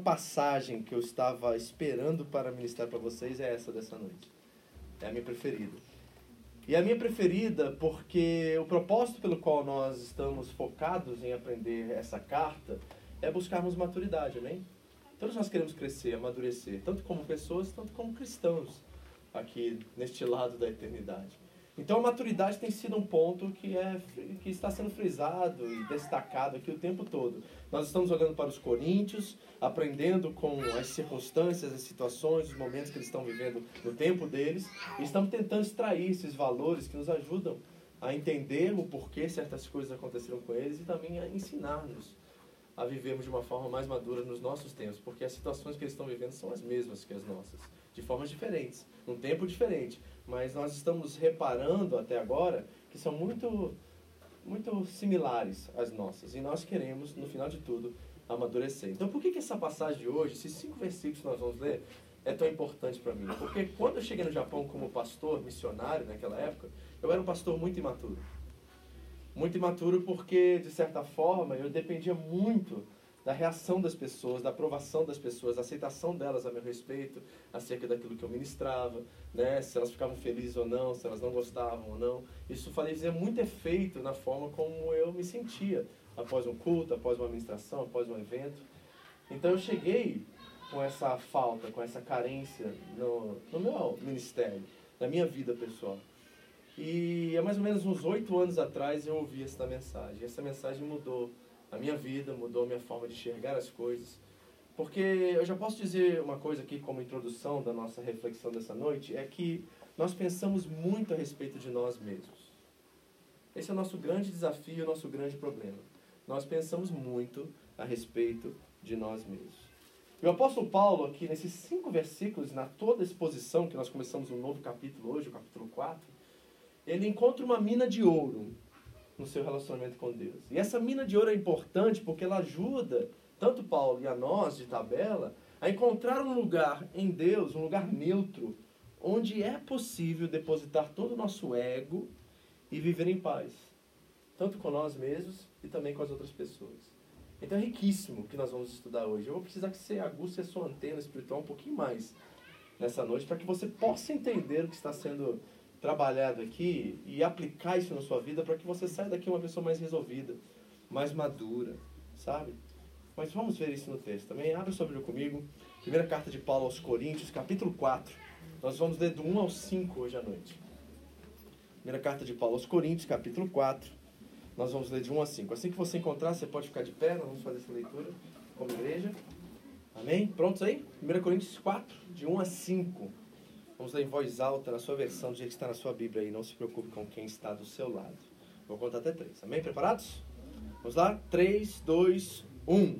Passagem que eu estava esperando para ministrar para vocês é essa dessa noite. É a minha preferida. E a minha preferida porque o propósito pelo qual nós estamos focados em aprender essa carta é buscarmos maturidade, amém? Todos nós queremos crescer, amadurecer, tanto como pessoas, tanto como cristãos, aqui neste lado da eternidade. Então a maturidade tem sido um ponto que, é, que está sendo frisado e destacado aqui o tempo todo. Nós estamos olhando para os coríntios, aprendendo com as circunstâncias, as situações, os momentos que eles estão vivendo no tempo deles, e estamos tentando extrair esses valores que nos ajudam a entender o porquê certas coisas aconteceram com eles e também a ensinar-nos a vivermos de uma forma mais madura nos nossos tempos, porque as situações que eles estão vivendo são as mesmas que as nossas, de formas diferentes, num tempo diferente, mas nós estamos reparando até agora que são muito muito similares às nossas, e nós queremos, no final de tudo, amadurecer. Então, por que, que essa passagem de hoje, esses cinco versículos que nós vamos ler, é tão importante para mim? Porque quando eu cheguei no Japão como pastor, missionário naquela época, eu era um pastor muito imaturo. Muito imaturo porque, de certa forma, eu dependia muito da reação das pessoas, da aprovação das pessoas, da aceitação delas a meu respeito, acerca daquilo que eu ministrava, né? se elas ficavam felizes ou não, se elas não gostavam ou não. Isso fazia muito efeito na forma como eu me sentia após um culto, após uma ministração, após um evento. Então eu cheguei com essa falta, com essa carência no, no meu ministério, na minha vida pessoal. E há mais ou menos uns oito anos atrás eu ouvi essa mensagem. Essa mensagem mudou a minha vida, mudou a minha forma de enxergar as coisas. Porque eu já posso dizer uma coisa aqui como introdução da nossa reflexão dessa noite, é que nós pensamos muito a respeito de nós mesmos. Esse é o nosso grande desafio, o nosso grande problema. Nós pensamos muito a respeito de nós mesmos. E o apóstolo Paulo, aqui nesses cinco versículos, na toda exposição que nós começamos um novo capítulo hoje, o capítulo 4, ele encontra uma mina de ouro no seu relacionamento com Deus. E essa mina de ouro é importante porque ela ajuda tanto Paulo e a nós de tabela a encontrar um lugar em Deus, um lugar neutro, onde é possível depositar todo o nosso ego e viver em paz, tanto com nós mesmos e também com as outras pessoas. Então é riquíssimo o que nós vamos estudar hoje. Eu vou precisar que você aguce a sua antena espiritual um pouquinho mais nessa noite para que você possa entender o que está sendo trabalhado aqui e aplicar isso na sua vida para que você saia daqui uma pessoa mais resolvida, mais madura, sabe? Mas vamos ver isso no texto também. Abra sua Bíblia comigo. Primeira carta de Paulo aos Coríntios, capítulo 4. Nós vamos ler do 1 ao 5 hoje à noite. Primeira carta de Paulo aos Coríntios, capítulo 4. Nós vamos ler de 1 a 5. Assim que você encontrar, você pode ficar de pé. Nós vamos fazer essa leitura como igreja. Amém? Prontos aí? 1 Coríntios 4, de 1 a 5. Vamos ler em voz alta, na sua versão, do jeito que está na sua Bíblia aí. Não se preocupe com quem está do seu lado. Vou contar até três. Amém? Preparados? Vamos lá? 3, 2, 1.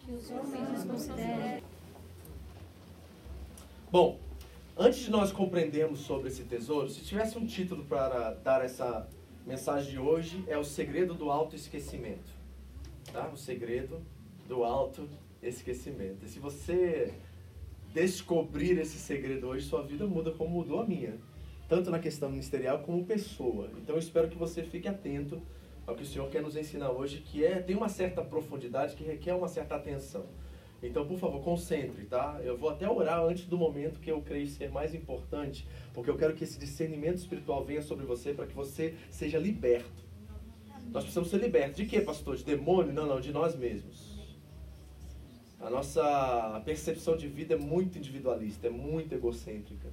Que os homens considerem Bom, antes de nós compreendermos sobre esse tesouro, se tivesse um título para dar essa mensagem de hoje, é o segredo do autoesquecimento. Tá? O segredo do autoesquecimento. E se você descobrir esse segredo hoje, sua vida muda como mudou a minha. Tanto na questão ministerial como pessoa. Então eu espero que você fique atento ao que o Senhor quer nos ensinar hoje, que é tem uma certa profundidade que requer uma certa atenção. Então, por favor, concentre, tá? Eu vou até orar antes do momento que eu creio ser mais importante, porque eu quero que esse discernimento espiritual venha sobre você para que você seja liberto. Nós precisamos ser libertos. De quê, pastor? De demônio? Não, não, de nós mesmos. A nossa percepção de vida é muito individualista, é muito egocêntrica.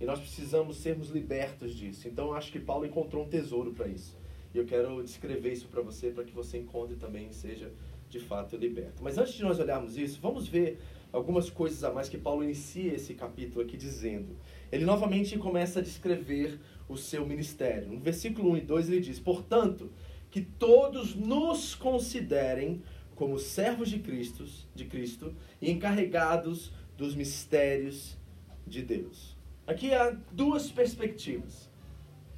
E nós precisamos sermos libertos disso. Então, acho que Paulo encontrou um tesouro para isso. E eu quero descrever isso para você, para que você encontre também e seja de fato liberto. Mas antes de nós olharmos isso, vamos ver algumas coisas a mais que Paulo inicia esse capítulo aqui dizendo. Ele novamente começa a descrever o seu ministério. No versículo 1 e 2 ele diz: Portanto, que todos nos considerem como servos de Cristo, de Cristo e encarregados dos mistérios de Deus. Aqui há duas perspectivas.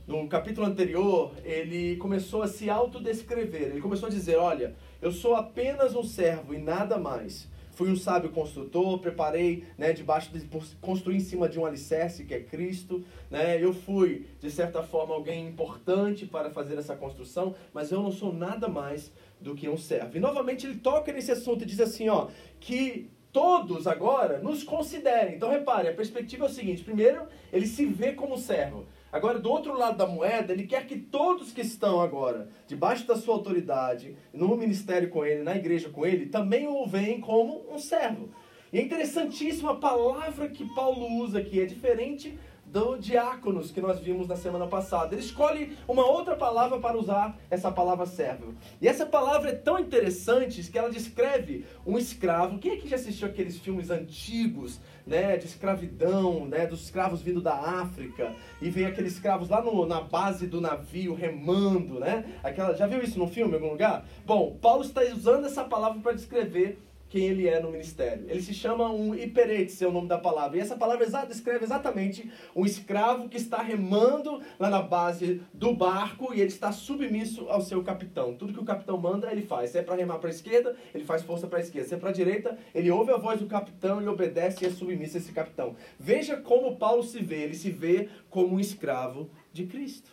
No capítulo anterior, ele começou a se autodescrever. Ele começou a dizer: Olha, eu sou apenas um servo e nada mais. Fui um sábio construtor, preparei, né, debaixo de construir em cima de um alicerce que é Cristo, né? Eu fui, de certa forma, alguém importante para fazer essa construção, mas eu não sou nada mais do que um servo. E novamente ele toca nesse assunto e diz assim, ó, que todos agora nos considerem. Então repare, a perspectiva é o seguinte: primeiro, ele se vê como servo. Agora, do outro lado da moeda, ele quer que todos que estão agora debaixo da sua autoridade, no ministério com ele, na igreja com ele, também o veem como um servo. E é interessantíssimo a palavra que Paulo usa aqui, é diferente do diáconos que nós vimos na semana passada. Ele escolhe uma outra palavra para usar essa palavra servo. E essa palavra é tão interessante que ela descreve um escravo. Quem aqui já assistiu aqueles filmes antigos, né, de escravidão, né, dos escravos vindo da África e vem aqueles escravos lá no, na base do navio remando, né? Aquela, já viu isso no filme em algum lugar? Bom, Paulo está usando essa palavra para descrever quem ele é no ministério. Ele se chama um hiperetes, é o nome da palavra. E essa palavra descreve exatamente um escravo que está remando lá na base do barco e ele está submisso ao seu capitão. Tudo que o capitão manda, ele faz. Se é para remar para a esquerda, ele faz força para a esquerda. Se é para a direita, ele ouve a voz do capitão e obedece e é submisso a esse capitão. Veja como Paulo se vê. Ele se vê como um escravo de Cristo.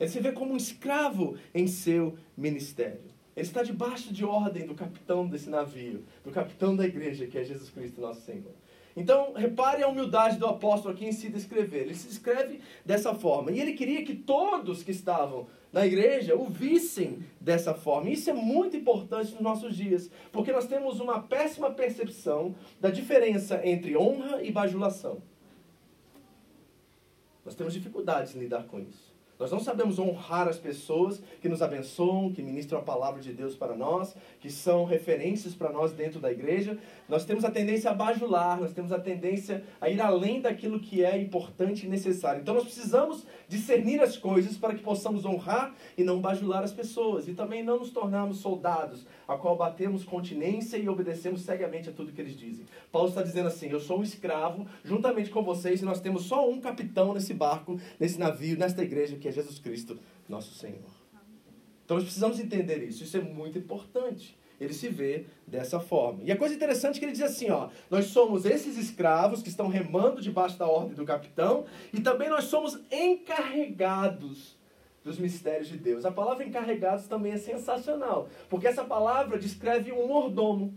Ele se vê como um escravo em seu ministério. Ele está debaixo de ordem do capitão desse navio, do capitão da igreja, que é Jesus Cristo, nosso Senhor. Então, repare a humildade do apóstolo aqui em se descrever. Ele se descreve dessa forma. E ele queria que todos que estavam na igreja o vissem dessa forma. E isso é muito importante nos nossos dias, porque nós temos uma péssima percepção da diferença entre honra e bajulação. Nós temos dificuldades em lidar com isso. Nós não sabemos honrar as pessoas que nos abençoam, que ministram a palavra de Deus para nós, que são referências para nós dentro da igreja. Nós temos a tendência a bajular, nós temos a tendência a ir além daquilo que é importante e necessário. Então nós precisamos discernir as coisas para que possamos honrar e não bajular as pessoas. E também não nos tornarmos soldados, a qual batemos continência e obedecemos cegamente a tudo que eles dizem. Paulo está dizendo assim: Eu sou um escravo, juntamente com vocês, e nós temos só um capitão nesse barco, nesse navio, nesta igreja, que é Jesus Cristo, nosso Senhor. Então nós precisamos entender isso, isso é muito importante. Ele se vê dessa forma. E a coisa interessante é que ele diz assim, ó, nós somos esses escravos que estão remando debaixo da ordem do capitão e também nós somos encarregados dos mistérios de Deus. A palavra encarregados também é sensacional, porque essa palavra descreve um mordomo.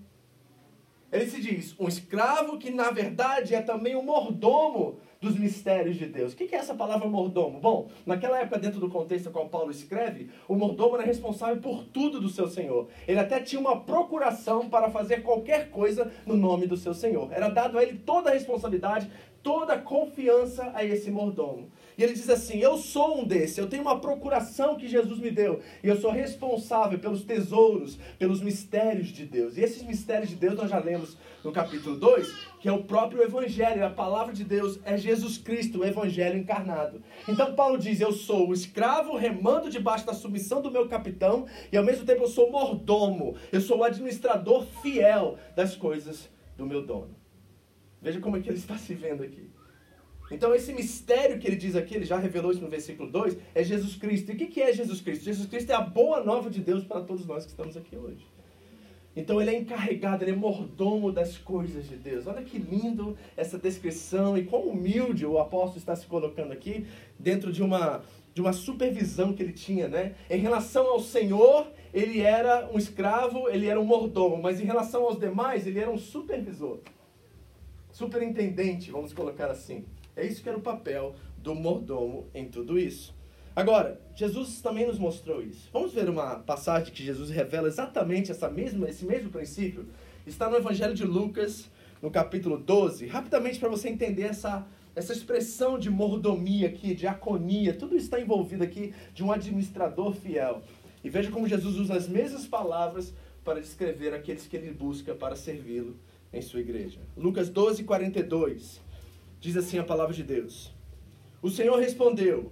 Ele se diz um escravo que na verdade é também um mordomo dos mistérios de Deus. O que é essa palavra mordomo? Bom, naquela época, dentro do contexto qual Paulo escreve, o mordomo era responsável por tudo do seu senhor. Ele até tinha uma procuração para fazer qualquer coisa no nome do seu senhor. Era dado a ele toda a responsabilidade, toda a confiança a esse mordomo. E ele diz assim: Eu sou um desse, eu tenho uma procuração que Jesus me deu, e eu sou responsável pelos tesouros, pelos mistérios de Deus. E esses mistérios de Deus nós já lemos no capítulo 2, que é o próprio Evangelho, a palavra de Deus é Jesus Cristo, o Evangelho encarnado. Então Paulo diz: Eu sou o escravo remando debaixo da submissão do meu capitão, e ao mesmo tempo eu sou mordomo, eu sou o administrador fiel das coisas do meu dono. Veja como é que ele está se vendo aqui. Então, esse mistério que ele diz aqui, ele já revelou isso no versículo 2, é Jesus Cristo. E o que é Jesus Cristo? Jesus Cristo é a boa nova de Deus para todos nós que estamos aqui hoje. Então ele é encarregado, ele é mordomo das coisas de Deus. Olha que lindo essa descrição e quão humilde o apóstolo está se colocando aqui dentro de uma de uma supervisão que ele tinha, né? Em relação ao Senhor, ele era um escravo, ele era um mordomo, mas em relação aos demais, ele era um supervisor. Superintendente, vamos colocar assim. É isso que era o papel do mordomo em tudo isso. Agora, Jesus também nos mostrou isso. Vamos ver uma passagem que Jesus revela exatamente essa mesma, esse mesmo princípio. Está no Evangelho de Lucas, no capítulo 12. Rapidamente para você entender essa, essa expressão de mordomia aqui, de diaconia, tudo está envolvido aqui de um administrador fiel. E veja como Jesus usa as mesmas palavras para descrever aqueles que ele busca para servi-lo em sua igreja. Lucas 12, 42. Diz assim a palavra de Deus. O Senhor respondeu: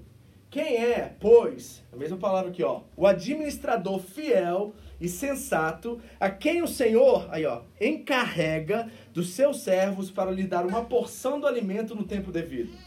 quem é, pois, a mesma palavra aqui, ó, o administrador fiel e sensato, a quem o Senhor, aí ó, encarrega dos seus servos para lhe dar uma porção do alimento no tempo devido.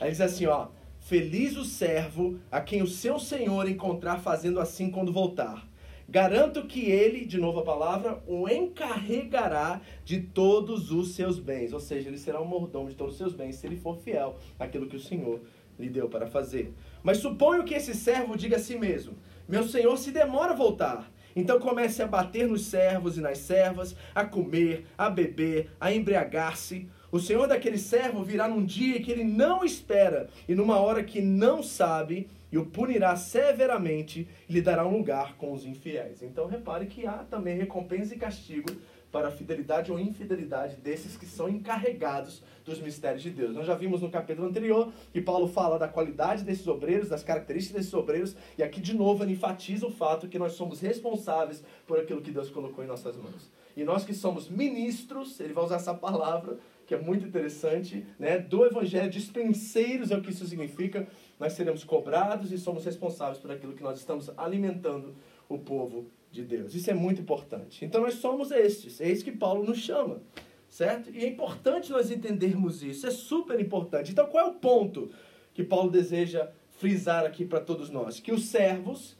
Aí diz assim, ó, feliz o servo a quem o seu Senhor encontrar fazendo assim quando voltar. Garanto que ele, de novo a palavra, o encarregará de todos os seus bens. Ou seja, ele será o mordomo de todos os seus bens se ele for fiel àquilo que o Senhor lhe deu para fazer. Mas suponho que esse servo diga a si mesmo: Meu senhor se demora a voltar. Então comece a bater nos servos e nas servas, a comer, a beber, a embriagar-se. O senhor daquele servo virá num dia que ele não espera e numa hora que não sabe, e o punirá severamente e lhe dará um lugar com os infiéis. Então repare que há também recompensa e castigo para a fidelidade ou infidelidade desses que são encarregados dos mistérios de Deus. Nós já vimos no capítulo anterior que Paulo fala da qualidade desses obreiros, das características desses obreiros, e aqui de novo ele enfatiza o fato que nós somos responsáveis por aquilo que Deus colocou em nossas mãos. E nós que somos ministros, ele vai usar essa palavra, que é muito interessante, né, do evangelho, dispenseiros é o que isso significa, nós seremos cobrados e somos responsáveis por aquilo que nós estamos alimentando o povo de Deus. Isso é muito importante. Então nós somos estes, é isso que Paulo nos chama, certo? E é importante nós entendermos isso, é super importante. Então qual é o ponto que Paulo deseja frisar aqui para todos nós? Que os servos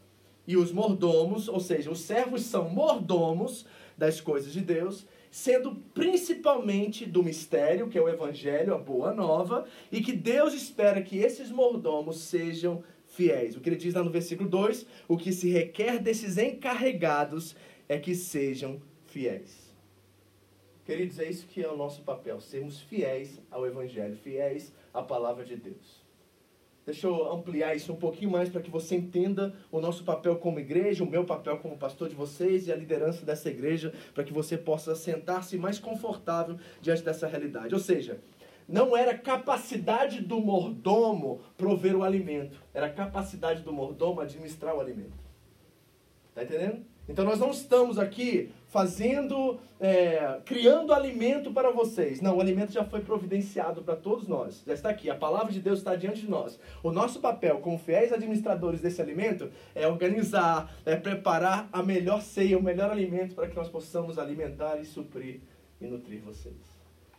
e os mordomos, ou seja, os servos são mordomos das coisas de Deus, sendo principalmente do mistério, que é o evangelho, a boa nova, e que Deus espera que esses mordomos sejam fiéis. O que ele diz lá no versículo 2: o que se requer desses encarregados é que sejam fiéis. Queridos, é isso que é o nosso papel, sermos fiéis ao Evangelho, fiéis à palavra de Deus. Deixa eu ampliar isso um pouquinho mais para que você entenda o nosso papel como igreja, o meu papel como pastor de vocês e a liderança dessa igreja, para que você possa sentar-se mais confortável diante dessa realidade. Ou seja, não era capacidade do mordomo prover o alimento, era capacidade do mordomo administrar o alimento. Está entendendo? Então nós não estamos aqui fazendo, é, criando alimento para vocês. Não, o alimento já foi providenciado para todos nós. Já está aqui, a palavra de Deus está diante de nós. O nosso papel como fiéis administradores desse alimento é organizar, é preparar a melhor ceia, o melhor alimento para que nós possamos alimentar e suprir e nutrir vocês.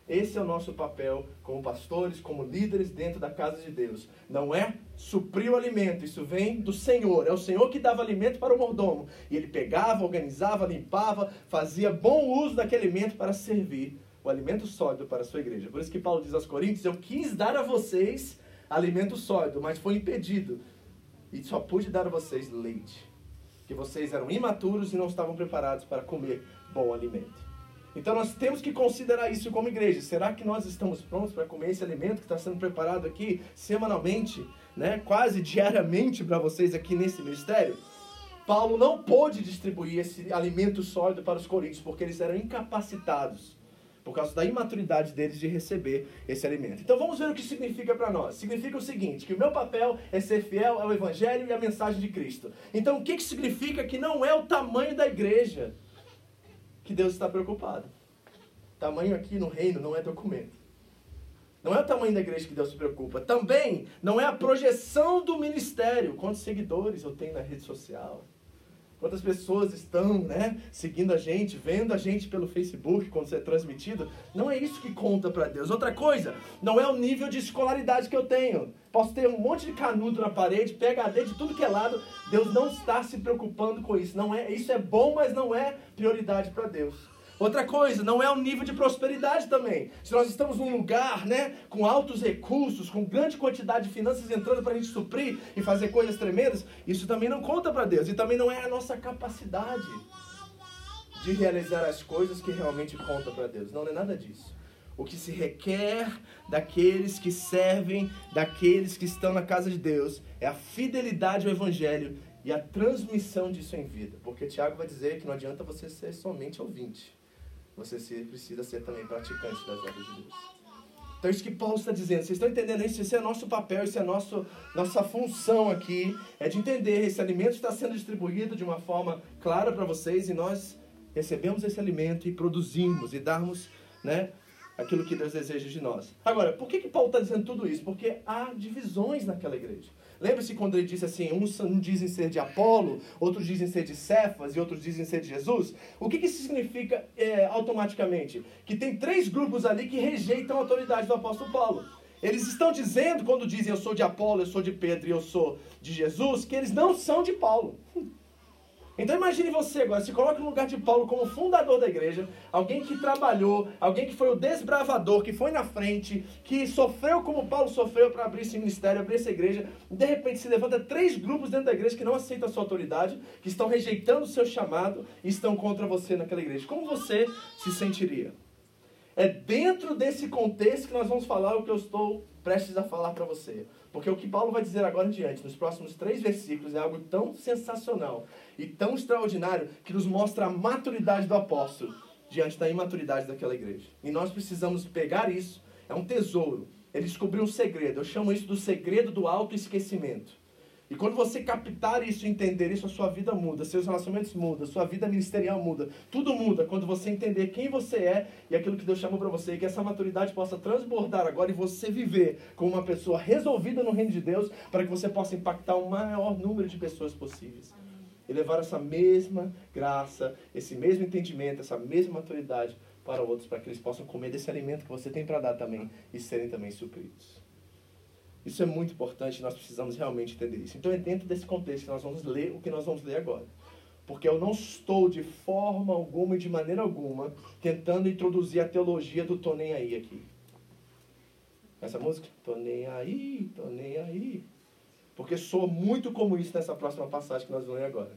Esse é o nosso papel como pastores, como líderes dentro da casa de Deus. Não é suprir o alimento, isso vem do Senhor. É o Senhor que dava alimento para o mordomo. E ele pegava, organizava, limpava, fazia bom uso daquele alimento para servir o alimento sólido para a sua igreja. Por isso que Paulo diz aos Coríntios: Eu quis dar a vocês alimento sólido, mas foi impedido. E só pude dar a vocês leite. Que vocês eram imaturos e não estavam preparados para comer bom alimento. Então nós temos que considerar isso como igreja. Será que nós estamos prontos para comer esse alimento que está sendo preparado aqui semanalmente, né? quase diariamente para vocês aqui nesse ministério? Paulo não pôde distribuir esse alimento sólido para os coríntios porque eles eram incapacitados por causa da imaturidade deles de receber esse alimento. Então vamos ver o que significa para nós. Significa o seguinte, que o meu papel é ser fiel ao evangelho e à mensagem de Cristo. Então o que, que significa que não é o tamanho da igreja? Que Deus está preocupado. Tamanho aqui no reino não é documento. Não é o tamanho da igreja que Deus se preocupa. Também não é a projeção do ministério. Quantos seguidores eu tenho na rede social? Quantas pessoas estão, né, seguindo a gente, vendo a gente pelo Facebook quando isso é transmitido. Não é isso que conta para Deus. Outra coisa, não é o nível de escolaridade que eu tenho. Posso ter um monte de canudo na parede, PhD de tudo que é lado. Deus não está se preocupando com isso. Não é, isso é bom, mas não é prioridade para Deus. Outra coisa, não é o nível de prosperidade também. Se nós estamos num lugar, né, com altos recursos, com grande quantidade de finanças entrando para a gente suprir e fazer coisas tremendas, isso também não conta para Deus. E também não é a nossa capacidade de realizar as coisas que realmente conta para Deus. Não, não é nada disso. O que se requer daqueles que servem, daqueles que estão na casa de Deus, é a fidelidade ao Evangelho e a transmissão disso em vida. Porque Tiago vai dizer que não adianta você ser somente ouvinte você precisa ser também praticante das obras de Deus. Então, isso que Paulo está dizendo, vocês estão entendendo isso? Esse é nosso papel, isso é nosso, nossa função aqui, é de entender esse alimento está sendo distribuído de uma forma clara para vocês e nós recebemos esse alimento e produzimos e darmos né, aquilo que Deus deseja de nós. Agora, por que, que Paulo está dizendo tudo isso? Porque há divisões naquela igreja. Lembre-se quando ele disse assim: uns dizem ser de Apolo, outros dizem ser de Cefas e outros dizem ser de Jesus. O que, que isso significa é, automaticamente? Que tem três grupos ali que rejeitam a autoridade do apóstolo Paulo. Eles estão dizendo, quando dizem eu sou de Apolo, eu sou de Pedro e eu sou de Jesus, que eles não são de Paulo. Então imagine você agora, se coloque no lugar de Paulo como fundador da igreja, alguém que trabalhou, alguém que foi o desbravador, que foi na frente, que sofreu como Paulo sofreu para abrir esse ministério, abrir essa igreja. De repente se levanta três grupos dentro da igreja que não aceitam a sua autoridade, que estão rejeitando o seu chamado e estão contra você naquela igreja. Como você se sentiria? É dentro desse contexto que nós vamos falar o que eu estou prestes a falar para você. Porque o que Paulo vai dizer agora em diante, nos próximos três versículos, é algo tão sensacional e tão extraordinário que nos mostra a maturidade do apóstolo diante da imaturidade daquela igreja. E nós precisamos pegar isso, é um tesouro. Ele descobriu um segredo, eu chamo isso do segredo do autoesquecimento. E quando você captar isso, entender isso, a sua vida muda, seus relacionamentos mudam, sua vida ministerial muda, tudo muda quando você entender quem você é e aquilo que Deus chamou para você, e que essa maturidade possa transbordar agora e você viver como uma pessoa resolvida no reino de Deus, para que você possa impactar o maior número de pessoas possíveis. E levar essa mesma graça, esse mesmo entendimento, essa mesma maturidade para outros, para que eles possam comer desse alimento que você tem para dar também e serem também supridos. Isso é muito importante, nós precisamos realmente entender isso. Então é dentro desse contexto que nós vamos ler o que nós vamos ler agora. Porque eu não estou de forma alguma e de maneira alguma tentando introduzir a teologia do tô nem aí aqui. Essa música? Tô nem aí, tô nem aí. Porque sou muito como isso nessa próxima passagem que nós vamos ler agora.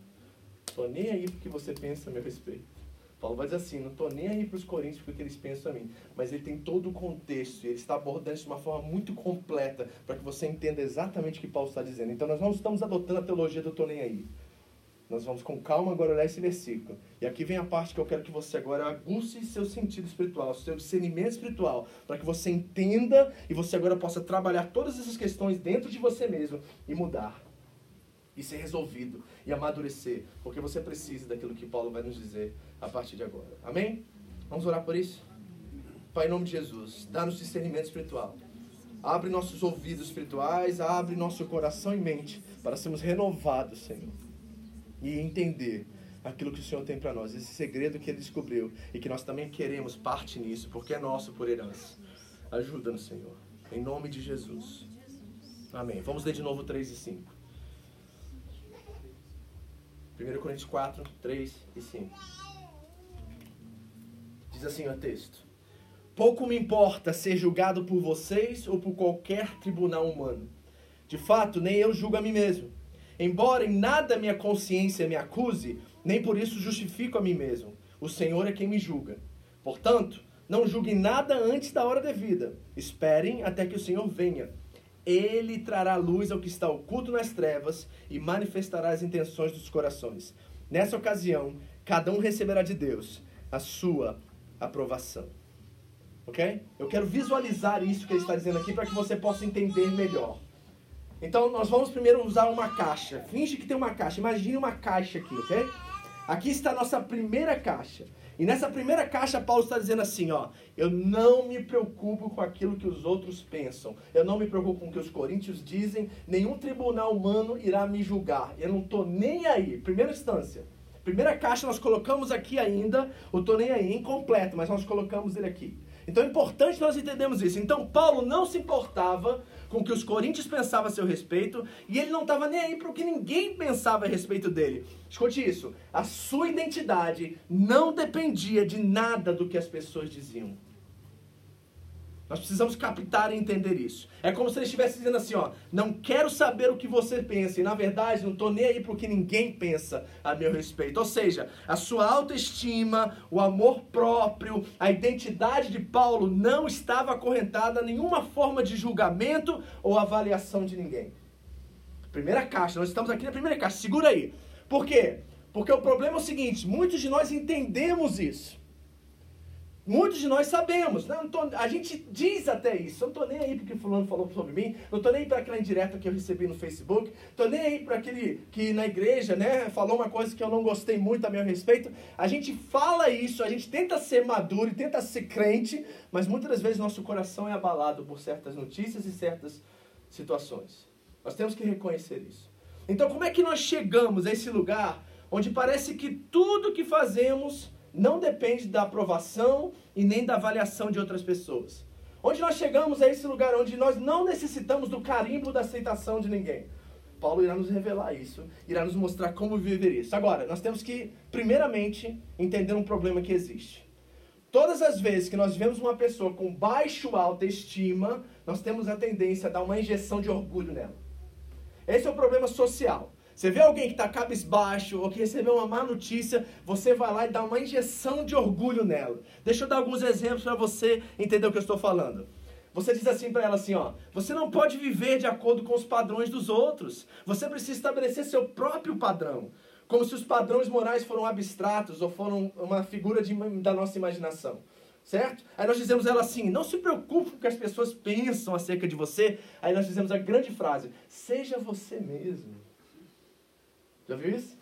Tô nem aí porque você pensa a meu respeito. Paulo vai dizer assim: não estou nem aí para os coríntios porque eles pensam a mim. Mas ele tem todo o contexto e ele está abordando isso de uma forma muito completa para que você entenda exatamente o que Paulo está dizendo. Então nós não estamos adotando a teologia do estou nem aí. Nós vamos com calma agora olhar esse versículo. E aqui vem a parte que eu quero que você agora aguce seu sentido espiritual, seu discernimento espiritual, para que você entenda e você agora possa trabalhar todas essas questões dentro de você mesmo e mudar. E ser resolvido e amadurecer, porque você precisa daquilo que Paulo vai nos dizer a partir de agora. Amém? Vamos orar por isso? Pai, em nome de Jesus, dá-nos discernimento espiritual. Abre nossos ouvidos espirituais, abre nosso coração e mente para sermos renovados, Senhor. E entender aquilo que o Senhor tem para nós, esse segredo que Ele descobriu e que nós também queremos parte nisso, porque é nosso por herança. Ajuda-nos, Senhor. Em nome de Jesus. Amém. Vamos ler de novo 3 e 5. 1 Coríntios 4, 3 e 5. Diz assim o texto: Pouco me importa ser julgado por vocês ou por qualquer tribunal humano. De fato, nem eu julgo a mim mesmo. Embora em nada minha consciência me acuse, nem por isso justifico a mim mesmo. O Senhor é quem me julga. Portanto, não julguem nada antes da hora devida. Esperem até que o Senhor venha. Ele trará luz ao que está oculto nas trevas e manifestará as intenções dos corações. Nessa ocasião, cada um receberá de Deus a sua aprovação. Ok? Eu quero visualizar isso que ele está dizendo aqui para que você possa entender melhor. Então, nós vamos primeiro usar uma caixa. Finge que tem uma caixa. Imagine uma caixa aqui, ok? Aqui está a nossa primeira caixa. E nessa primeira caixa, Paulo está dizendo assim: ó, eu não me preocupo com aquilo que os outros pensam, eu não me preocupo com o que os coríntios dizem, nenhum tribunal humano irá me julgar, eu não estou nem aí. Primeira instância, Primeira caixa nós colocamos aqui ainda, o tô nem aí, incompleto, mas nós colocamos ele aqui. Então é importante nós entendermos isso. Então Paulo não se importava com o que os coríntios pensavam a seu respeito e ele não estava nem aí para o que ninguém pensava a respeito dele. Escute isso: a sua identidade não dependia de nada do que as pessoas diziam. Nós precisamos captar e entender isso. É como se ele estivesse dizendo assim, ó, não quero saber o que você pensa, e na verdade não estou nem aí para o que ninguém pensa a meu respeito. Ou seja, a sua autoestima, o amor próprio, a identidade de Paulo não estava acorrentada a nenhuma forma de julgamento ou avaliação de ninguém. Primeira caixa, nós estamos aqui na primeira caixa, segura aí. Por quê? Porque o problema é o seguinte, muitos de nós entendemos isso. Muitos de nós sabemos, né? Tô, a gente diz até isso. Eu não estou nem aí porque fulano falou sobre mim, não estou nem para aquela indireta que eu recebi no Facebook, estou nem aí para aquele que na igreja, né, falou uma coisa que eu não gostei muito a meu respeito. A gente fala isso, a gente tenta ser maduro tenta ser crente, mas muitas das vezes nosso coração é abalado por certas notícias e certas situações. Nós temos que reconhecer isso. Então, como é que nós chegamos a esse lugar onde parece que tudo que fazemos não depende da aprovação e nem da avaliação de outras pessoas. Onde nós chegamos a esse lugar onde nós não necessitamos do carimbo da aceitação de ninguém. Paulo irá nos revelar isso, irá nos mostrar como viver isso. Agora, nós temos que, primeiramente, entender um problema que existe. Todas as vezes que nós vemos uma pessoa com baixo autoestima, nós temos a tendência a dar uma injeção de orgulho nela. Esse é o problema social. Você vê alguém que está cabisbaixo ou que recebeu uma má notícia, você vai lá e dá uma injeção de orgulho nela. Deixa eu dar alguns exemplos para você entender o que eu estou falando. Você diz assim para ela assim, ó, você não pode viver de acordo com os padrões dos outros. Você precisa estabelecer seu próprio padrão, como se os padrões morais foram abstratos ou foram uma figura de, da nossa imaginação. Certo? Aí nós dizemos ela assim: não se preocupe com o que as pessoas pensam acerca de você. Aí nós dizemos a grande frase: seja você mesmo. Já viu isso?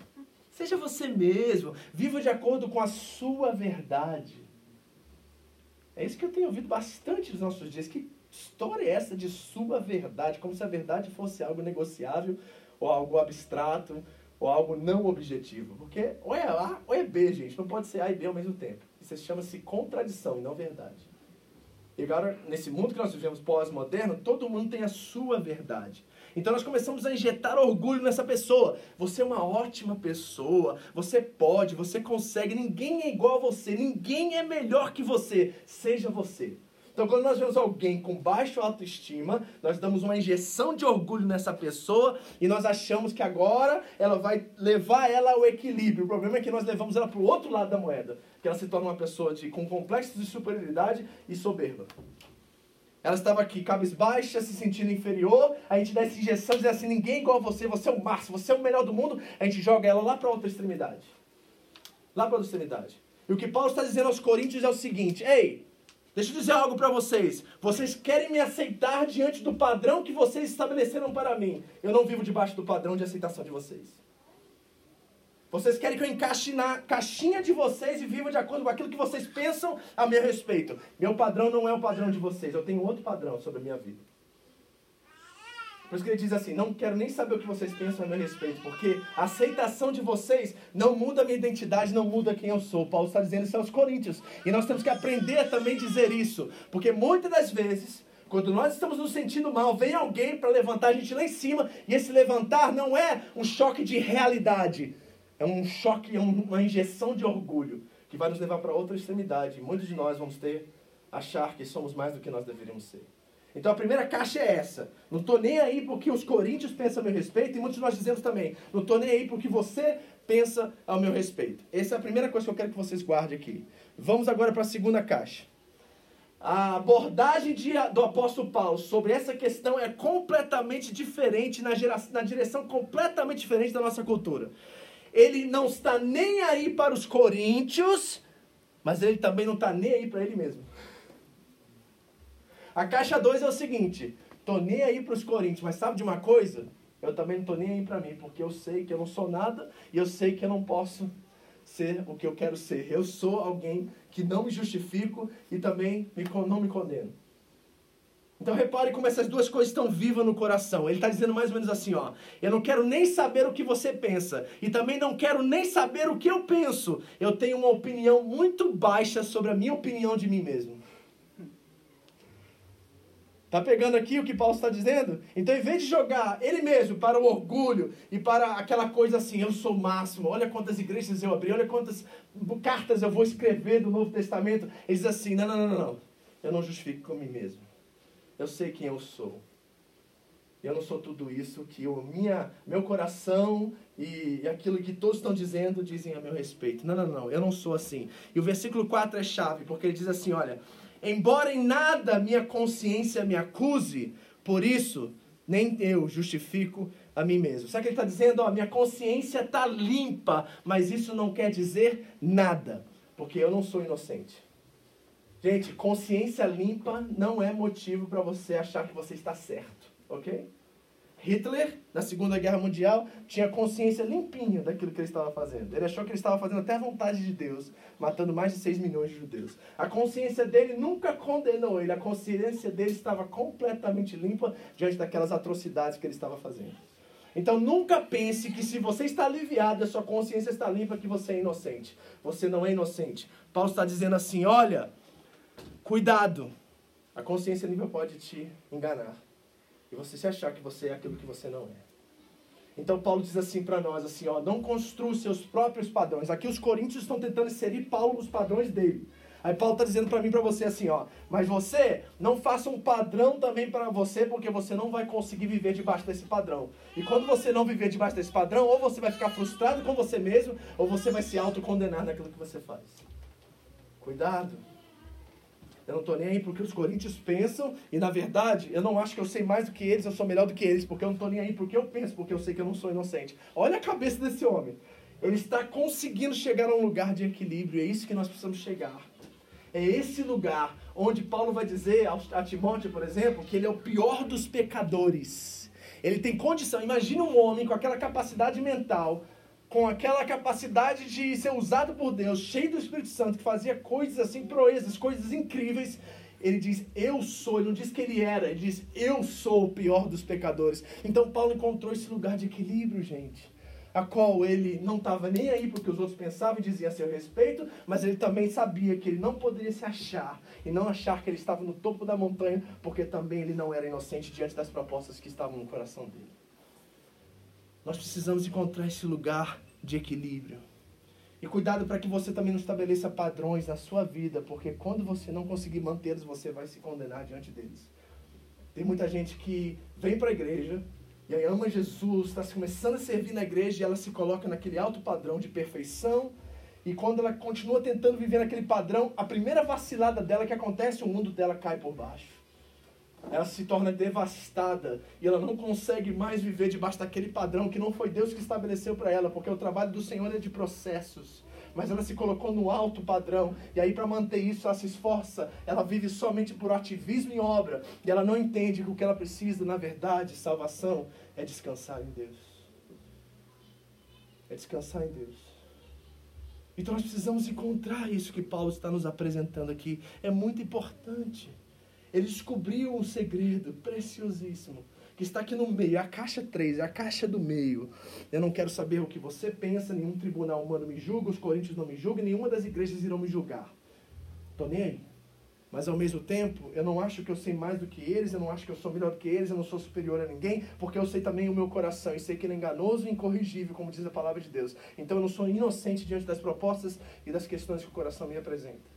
Seja você mesmo, viva de acordo com a sua verdade. É isso que eu tenho ouvido bastante nos nossos dias. Que história é essa de sua verdade? Como se a verdade fosse algo negociável, ou algo abstrato, ou algo não objetivo. Porque ou é A ou é B, gente. Não pode ser A e B ao mesmo tempo. Isso chama-se contradição e não verdade. E agora, nesse mundo que nós vivemos pós-moderno, todo mundo tem a sua verdade. Então nós começamos a injetar orgulho nessa pessoa. Você é uma ótima pessoa, você pode, você consegue, ninguém é igual a você, ninguém é melhor que você. Seja você. Então, quando nós vemos alguém com baixa autoestima, nós damos uma injeção de orgulho nessa pessoa e nós achamos que agora ela vai levar ela ao equilíbrio. O problema é que nós levamos ela para o outro lado da moeda, que ela se torna uma pessoa de, com complexos de superioridade e soberba. Ela estava aqui cabisbaixa, se sentindo inferior. A gente dá essa injeção, diz assim: ninguém é igual a você, você é o máximo, você é o melhor do mundo. A gente joga ela lá para outra extremidade. Lá para outra extremidade. E o que Paulo está dizendo aos Coríntios é o seguinte: ei, deixa eu dizer algo para vocês. Vocês querem me aceitar diante do padrão que vocês estabeleceram para mim. Eu não vivo debaixo do padrão de aceitação de vocês. Vocês querem que eu encaixe na caixinha de vocês e viva de acordo com aquilo que vocês pensam a meu respeito. Meu padrão não é o padrão de vocês. Eu tenho outro padrão sobre a minha vida. Por isso que ele diz assim: não quero nem saber o que vocês pensam a meu respeito, porque a aceitação de vocês não muda a minha identidade, não muda quem eu sou. Paulo está dizendo isso aos Coríntios. E nós temos que aprender a também dizer isso, porque muitas das vezes quando nós estamos nos sentindo mal, vem alguém para levantar a gente lá em cima, e esse levantar não é um choque de realidade, é um choque, é uma injeção de orgulho que vai nos levar para outra extremidade. Muitos de nós vamos ter achar que somos mais do que nós deveríamos ser. Então a primeira caixa é essa. Não estou nem aí porque os coríntios pensam a meu respeito, e muitos de nós dizemos também, não estou nem aí porque você pensa ao meu respeito. Essa é a primeira coisa que eu quero que vocês guardem aqui. Vamos agora para a segunda caixa. A abordagem de, do apóstolo Paulo sobre essa questão é completamente diferente, na, geração, na direção completamente diferente da nossa cultura ele não está nem aí para os coríntios, mas ele também não está nem aí para ele mesmo. A caixa 2 é o seguinte: tô nem aí para os coríntios, mas sabe de uma coisa? Eu também não tô nem aí para mim, porque eu sei que eu não sou nada e eu sei que eu não posso ser o que eu quero ser. Eu sou alguém que não me justifico e também não me condeno. Então repare como essas duas coisas estão vivas no coração. Ele está dizendo mais ou menos assim, ó. Eu não quero nem saber o que você pensa. E também não quero nem saber o que eu penso. Eu tenho uma opinião muito baixa sobre a minha opinião de mim mesmo. Tá pegando aqui o que Paulo está dizendo? Então, em vez de jogar ele mesmo para o orgulho e para aquela coisa assim, eu sou o máximo, olha quantas igrejas eu abri, olha quantas cartas eu vou escrever do Novo Testamento, ele diz assim: não, não, não, não, eu não justifico com mim mesmo. Eu sei quem eu sou. Eu não sou tudo isso que o minha, meu coração e, e aquilo que todos estão dizendo dizem a meu respeito. Não, não, não, eu não sou assim. E o versículo 4 é chave, porque ele diz assim: olha, embora em nada minha consciência me acuse, por isso nem eu justifico a mim mesmo. Sabe o que ele está dizendo? Ó, minha consciência está limpa, mas isso não quer dizer nada, porque eu não sou inocente. Gente, consciência limpa não é motivo para você achar que você está certo, ok? Hitler, na Segunda Guerra Mundial, tinha consciência limpinha daquilo que ele estava fazendo. Ele achou que ele estava fazendo até a vontade de Deus, matando mais de 6 milhões de judeus. A consciência dele nunca condenou ele, a consciência dele estava completamente limpa diante daquelas atrocidades que ele estava fazendo. Então nunca pense que se você está aliviado, a sua consciência está limpa, que você é inocente. Você não é inocente. Paulo está dizendo assim: olha, cuidado, a consciência limpa pode te enganar e você se achar que você é aquilo que você não é. Então Paulo diz assim para nós assim, ó, não construa seus próprios padrões. Aqui os coríntios estão tentando inserir Paulo nos padrões dele. Aí Paulo está dizendo para mim, para você assim, ó, mas você não faça um padrão também para você, porque você não vai conseguir viver debaixo desse padrão. E quando você não viver debaixo desse padrão, ou você vai ficar frustrado com você mesmo, ou você vai se autocondenar naquilo que você faz. Cuidado. Eu não estou nem aí porque os coríntios pensam, e na verdade, eu não acho que eu sei mais do que eles, eu sou melhor do que eles, porque eu não estou nem aí porque eu penso, porque eu sei que eu não sou inocente. Olha a cabeça desse homem. Ele está conseguindo chegar a um lugar de equilíbrio, é isso que nós precisamos chegar. É esse lugar onde Paulo vai dizer a Timóteo, por exemplo, que ele é o pior dos pecadores. Ele tem condição. Imagina um homem com aquela capacidade mental com aquela capacidade de ser usado por Deus, cheio do Espírito Santo, que fazia coisas assim, proezas, coisas incríveis, ele diz, eu sou, ele não diz que ele era, ele diz, eu sou o pior dos pecadores. Então Paulo encontrou esse lugar de equilíbrio, gente, a qual ele não estava nem aí porque os outros pensavam e diziam a seu respeito, mas ele também sabia que ele não poderia se achar e não achar que ele estava no topo da montanha, porque também ele não era inocente diante das propostas que estavam no coração dele. Nós precisamos encontrar esse lugar de equilíbrio. E cuidado para que você também não estabeleça padrões na sua vida, porque quando você não conseguir mantê-los, você vai se condenar diante deles. Tem muita gente que vem para a igreja e aí ama Jesus, está começando a servir na igreja e ela se coloca naquele alto padrão de perfeição. E quando ela continua tentando viver naquele padrão, a primeira vacilada dela que acontece, o mundo dela cai por baixo ela se torna devastada e ela não consegue mais viver debaixo daquele padrão que não foi Deus que estabeleceu para ela, porque o trabalho do Senhor é de processos. Mas ela se colocou no alto padrão, e aí para manter isso ela se esforça, ela vive somente por ativismo e obra, e ela não entende que o que ela precisa, na verdade, salvação, é descansar em Deus. É descansar em Deus. Então nós precisamos encontrar isso que Paulo está nos apresentando aqui. É muito importante. Ele descobriu um segredo preciosíssimo que está aqui no meio, a caixa 3, é a caixa do meio. Eu não quero saber o que você pensa, nenhum tribunal humano me julga, os coríntios não me julgam, nenhuma das igrejas irão me julgar. Estou nem aí. Mas ao mesmo tempo, eu não acho que eu sei mais do que eles, eu não acho que eu sou melhor do que eles, eu não sou superior a ninguém, porque eu sei também o meu coração e sei que ele é enganoso e incorrigível, como diz a palavra de Deus. Então eu não sou inocente diante das propostas e das questões que o coração me apresenta.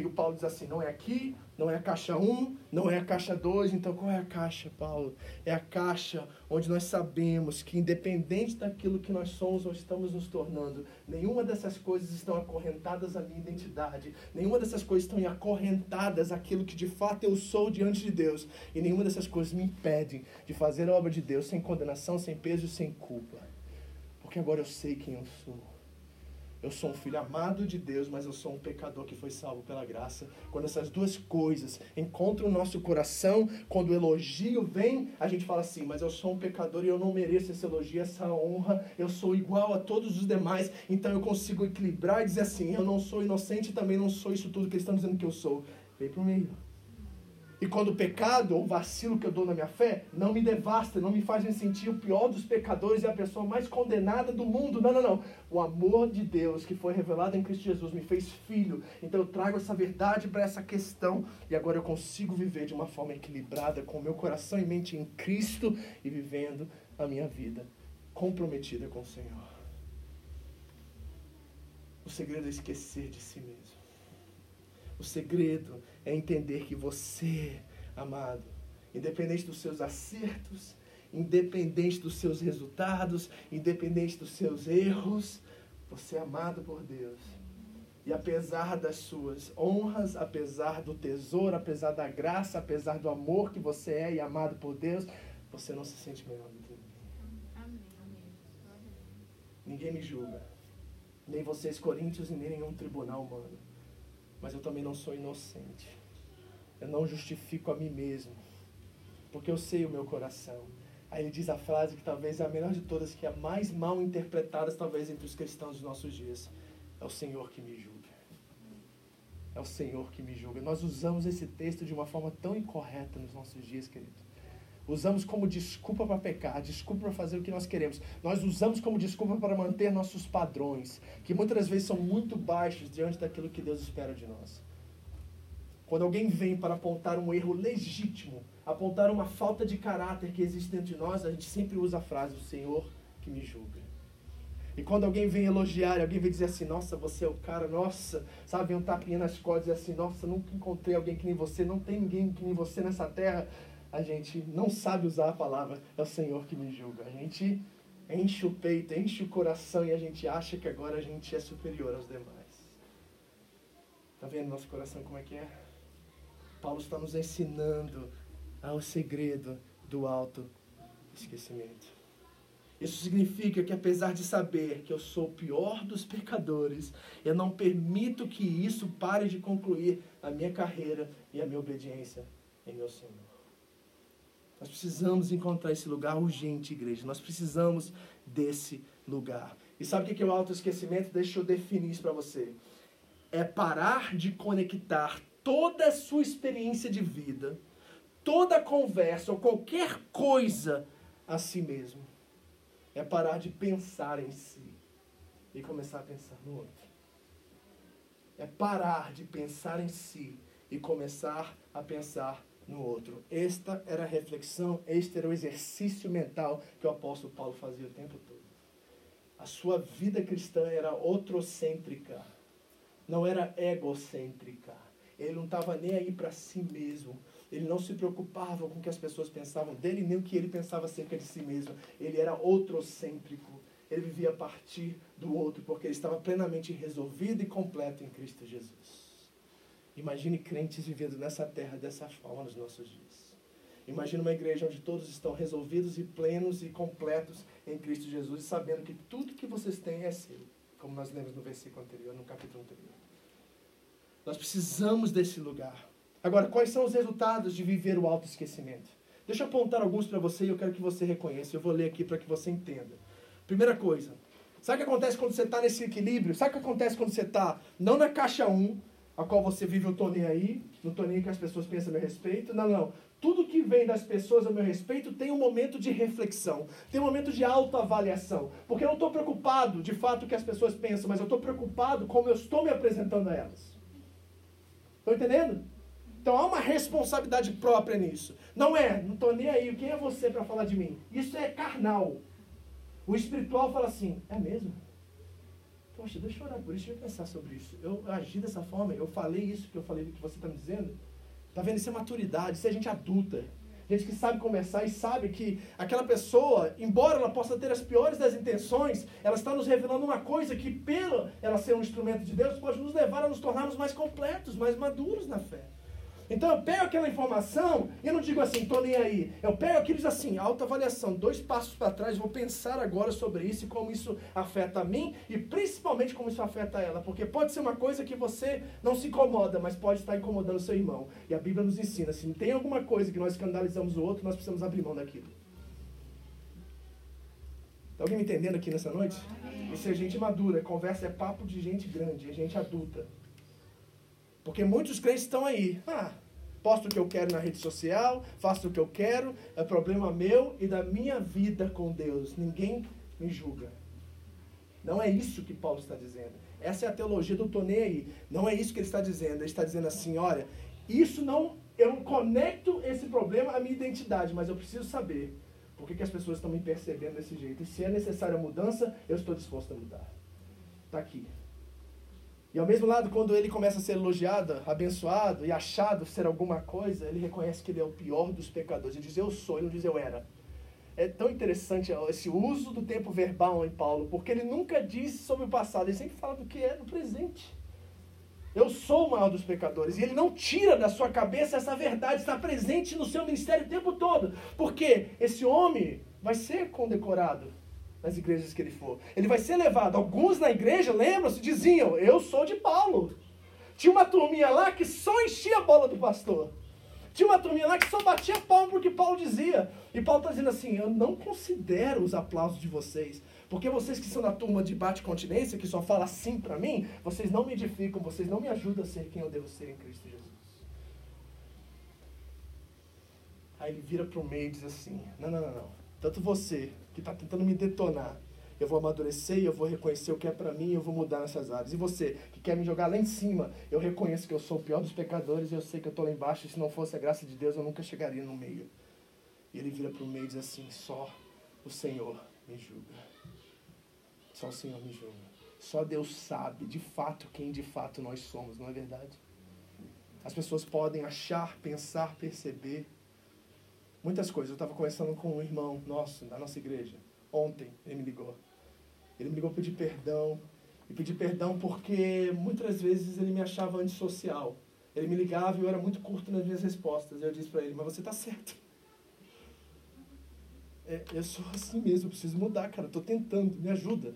E o Paulo diz assim: não é aqui, não é a caixa 1, não é a caixa 2. Então qual é a caixa, Paulo? É a caixa onde nós sabemos que, independente daquilo que nós somos ou estamos nos tornando, nenhuma dessas coisas estão acorrentadas à minha identidade, nenhuma dessas coisas estão acorrentadas àquilo que de fato eu sou diante de Deus, e nenhuma dessas coisas me impedem de fazer a obra de Deus sem condenação, sem peso e sem culpa. Porque agora eu sei quem eu sou. Eu sou um filho amado de Deus, mas eu sou um pecador que foi salvo pela graça. Quando essas duas coisas encontram o nosso coração, quando o elogio vem, a gente fala assim: Mas eu sou um pecador e eu não mereço esse elogio, essa honra. Eu sou igual a todos os demais, então eu consigo equilibrar e dizer assim: Eu não sou inocente, também não sou isso tudo que eles estão dizendo que eu sou. Vem para o meio. E quando o pecado ou vacilo que eu dou na minha fé não me devasta, não me faz me sentir o pior dos pecadores e a pessoa mais condenada do mundo. Não, não, não. O amor de Deus que foi revelado em Cristo Jesus me fez filho. Então eu trago essa verdade para essa questão e agora eu consigo viver de uma forma equilibrada, com o meu coração e mente em Cristo e vivendo a minha vida comprometida com o Senhor. O segredo é esquecer de si mesmo. O segredo entender que você, amado, independente dos seus acertos, independente dos seus resultados, independente dos seus erros, você é amado por Deus. E apesar das suas honras, apesar do tesouro, apesar da graça, apesar do amor que você é e amado por Deus, você não se sente melhor do que ninguém. Ninguém me julga. Nem vocês, coríntios, e nem nenhum tribunal humano. Mas eu também não sou inocente. Eu não justifico a mim mesmo. Porque eu sei o meu coração. Aí ele diz a frase que talvez é a melhor de todas, que é a mais mal interpretada, talvez, entre os cristãos dos nossos dias. É o Senhor que me julga. É o Senhor que me julga. Nós usamos esse texto de uma forma tão incorreta nos nossos dias, querido. Usamos como desculpa para pecar, desculpa para fazer o que nós queremos. Nós usamos como desculpa para manter nossos padrões, que muitas vezes são muito baixos diante daquilo que Deus espera de nós. Quando alguém vem para apontar um erro legítimo, apontar uma falta de caráter que existe dentro de nós, a gente sempre usa a frase: O Senhor que me julga. E quando alguém vem elogiar, alguém vem dizer assim: Nossa, você é o cara, nossa, sabe, um tapinha nas costas e assim: Nossa, nunca encontrei alguém que nem você, não tem ninguém que nem você nessa terra a gente não sabe usar a palavra, é o Senhor que me julga. A gente enche o peito, enche o coração e a gente acha que agora a gente é superior aos demais. Tá vendo nosso coração como é que é? Paulo está nos ensinando ao segredo do alto esquecimento. Isso significa que apesar de saber que eu sou o pior dos pecadores, eu não permito que isso pare de concluir a minha carreira e a minha obediência em meu Senhor. Nós precisamos encontrar esse lugar urgente, igreja. Nós precisamos desse lugar. E sabe o que é o autoesquecimento? Deixa eu definir isso para você. É parar de conectar toda a sua experiência de vida, toda conversa ou qualquer coisa a si mesmo. É parar de pensar em si e começar a pensar no outro. É parar de pensar em si e começar a pensar no outro. Esta era a reflexão, este era o exercício mental que o apóstolo Paulo fazia o tempo todo. A sua vida cristã era outrocêntrica, não era egocêntrica. Ele não estava nem aí para si mesmo. Ele não se preocupava com o que as pessoas pensavam dele, nem o que ele pensava acerca de si mesmo. Ele era outrocêntrico. Ele vivia a partir do outro, porque ele estava plenamente resolvido e completo em Cristo Jesus. Imagine crentes vivendo nessa terra dessa forma nos nossos dias. Imagine uma igreja onde todos estão resolvidos e plenos e completos em Cristo Jesus, sabendo que tudo que vocês têm é seu, como nós lemos no versículo anterior, no capítulo anterior. Nós precisamos desse lugar. Agora, quais são os resultados de viver o autoesquecimento? Deixa eu apontar alguns para você e eu quero que você reconheça. Eu vou ler aqui para que você entenda. Primeira coisa, sabe o que acontece quando você está nesse equilíbrio? Sabe o que acontece quando você está não na caixa 1, a qual você vive, eu tô nem aí, não tô nem que as pessoas pensam a meu respeito. Não, não. Tudo que vem das pessoas a meu respeito tem um momento de reflexão, tem um momento de autoavaliação. Porque eu não estou preocupado de fato o que as pessoas pensam, mas eu estou preocupado como eu estou me apresentando a elas. Estão entendendo? Então há uma responsabilidade própria nisso. Não é, não estou nem aí, quem é você para falar de mim? Isso é carnal. O espiritual fala assim, é mesmo? Poxa, deixa eu orar por isso, deixa eu pensar sobre isso. Eu agi dessa forma, eu falei isso que eu falei, que você está me dizendo. Tá vendo? Isso é maturidade, isso é gente adulta. Gente que sabe conversar e sabe que aquela pessoa, embora ela possa ter as piores das intenções, ela está nos revelando uma coisa que, pela ela ser um instrumento de Deus, pode nos levar a nos tornarmos mais completos, mais maduros na fé. Então eu pego aquela informação e eu não digo assim, tô nem aí. Eu pego aquilo e diz assim, autoavaliação, dois passos para trás, vou pensar agora sobre isso e como isso afeta a mim e principalmente como isso afeta ela. Porque pode ser uma coisa que você não se incomoda, mas pode estar incomodando o seu irmão. E a Bíblia nos ensina, se tem alguma coisa que nós escandalizamos o outro, nós precisamos abrir mão daquilo. Está alguém me entendendo aqui nessa noite? Isso é gente madura, conversa é papo de gente grande, é gente adulta. Porque muitos crentes estão aí. Ah, posto o que eu quero na rede social, faço o que eu quero, é problema meu e da minha vida com Deus. Ninguém me julga. Não é isso que Paulo está dizendo. Essa é a teologia do Tonei aí. Não é isso que ele está dizendo. Ele está dizendo assim: olha, isso não. Eu conecto esse problema à minha identidade, mas eu preciso saber por que, que as pessoas estão me percebendo desse jeito. E se é necessária mudança, eu estou disposto a mudar. Está aqui. E ao mesmo lado, quando ele começa a ser elogiado, abençoado e achado ser alguma coisa, ele reconhece que ele é o pior dos pecadores. Ele diz eu sou, ele não diz eu era. É tão interessante esse uso do tempo verbal em Paulo, porque ele nunca diz sobre o passado, ele sempre fala do que é no presente. Eu sou o maior dos pecadores. E ele não tira da sua cabeça essa verdade, está presente no seu ministério o tempo todo. Porque esse homem vai ser condecorado nas igrejas que ele for. Ele vai ser levado. Alguns na igreja, lembram-se, diziam: Eu sou de Paulo. Tinha uma turminha lá que só enchia a bola do pastor. Tinha uma turminha lá que só batia palma porque Paulo dizia. E Paulo está dizendo assim: Eu não considero os aplausos de vocês. Porque vocês que são da turma de bate-continência, que só fala assim para mim, vocês não me edificam, vocês não me ajudam a ser quem eu devo ser em Cristo Jesus. Aí ele vira para o meio e diz assim: Não, não, não, não. Tanto você que está tentando me detonar, eu vou amadurecer, eu vou reconhecer o que é para mim, eu vou mudar nessas áreas. E você que quer me jogar lá em cima, eu reconheço que eu sou o pior dos pecadores, eu sei que eu estou lá embaixo, e se não fosse a graça de Deus, eu nunca chegaria no meio. E ele vira para o meio e diz assim: Só o Senhor me julga. Só o Senhor me julga. Só Deus sabe de fato quem de fato nós somos, não é verdade? As pessoas podem achar, pensar, perceber muitas coisas. Eu estava conversando com um irmão nosso, da nossa igreja, ontem, ele me ligou. Ele me ligou pedir perdão. E pedir perdão porque muitas vezes ele me achava antissocial. Ele me ligava e eu era muito curto nas minhas respostas. Eu disse para ele, mas você está certo. É, eu sou assim mesmo, eu preciso mudar, cara. Estou tentando, me ajuda.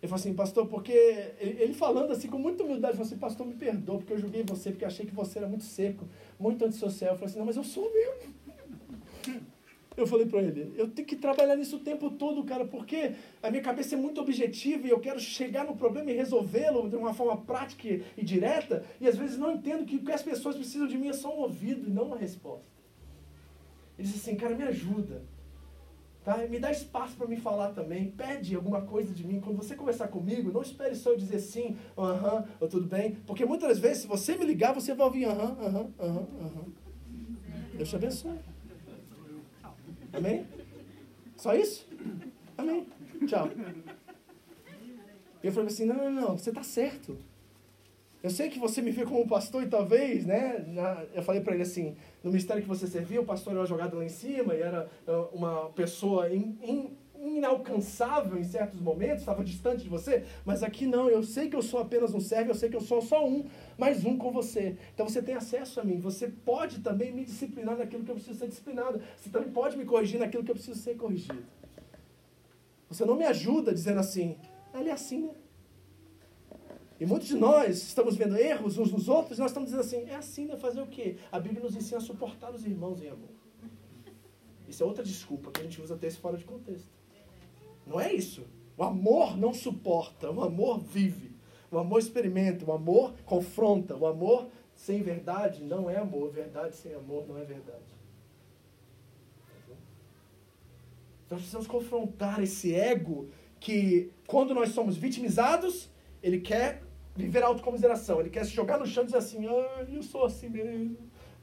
Ele falou assim, pastor, porque. Ele falando assim com muita humildade, falou assim, pastor, me perdoa, porque eu julguei você, porque achei que você era muito seco, muito antissocial. Eu falei assim, não, mas eu sou mesmo. Eu falei para ele, eu tenho que trabalhar nisso o tempo todo, cara, porque a minha cabeça é muito objetiva e eu quero chegar no problema e resolvê-lo de uma forma prática e direta, e às vezes não entendo que o que as pessoas precisam de mim é só um ouvido e não uma resposta. Ele disse assim, cara, me ajuda. Tá? Me dá espaço para me falar também. Pede alguma coisa de mim. Quando você conversar comigo, não espere só eu dizer sim, aham, ou tudo bem. Porque muitas vezes, se você me ligar, você vai ouvir aham, aham, aham, aham. Deus te abençoe. Amém? Só isso? Amém. Tchau. E eu falei assim, não, não, não, você está certo. Eu sei que você me vê como pastor e talvez, né? Eu falei para ele assim, no ministério que você servia, o pastor era jogado lá em cima e era uh, uma pessoa in, in, inalcançável em certos momentos, estava distante de você, mas aqui não, eu sei que eu sou apenas um servo, eu sei que eu sou só um, mais um com você. Então você tem acesso a mim, você pode também me disciplinar naquilo que eu preciso ser disciplinado, você também pode me corrigir naquilo que eu preciso ser corrigido. Você não me ajuda dizendo assim, ele é assim, né? E muitos de nós estamos vendo erros uns nos outros e nós estamos dizendo assim, é assim, né? Fazer o quê? A Bíblia nos ensina a suportar os irmãos em amor. Isso é outra desculpa que a gente usa até esse fora de contexto. Não é isso. O amor não suporta, o amor vive. O amor experimenta, o amor confronta, o amor sem verdade não é amor, verdade sem amor não é verdade. Nós precisamos confrontar esse ego que, quando nós somos vitimizados, ele quer viver autocomiseração. Ele quer se jogar no chão e dizer assim, ah, eu sou assim mesmo.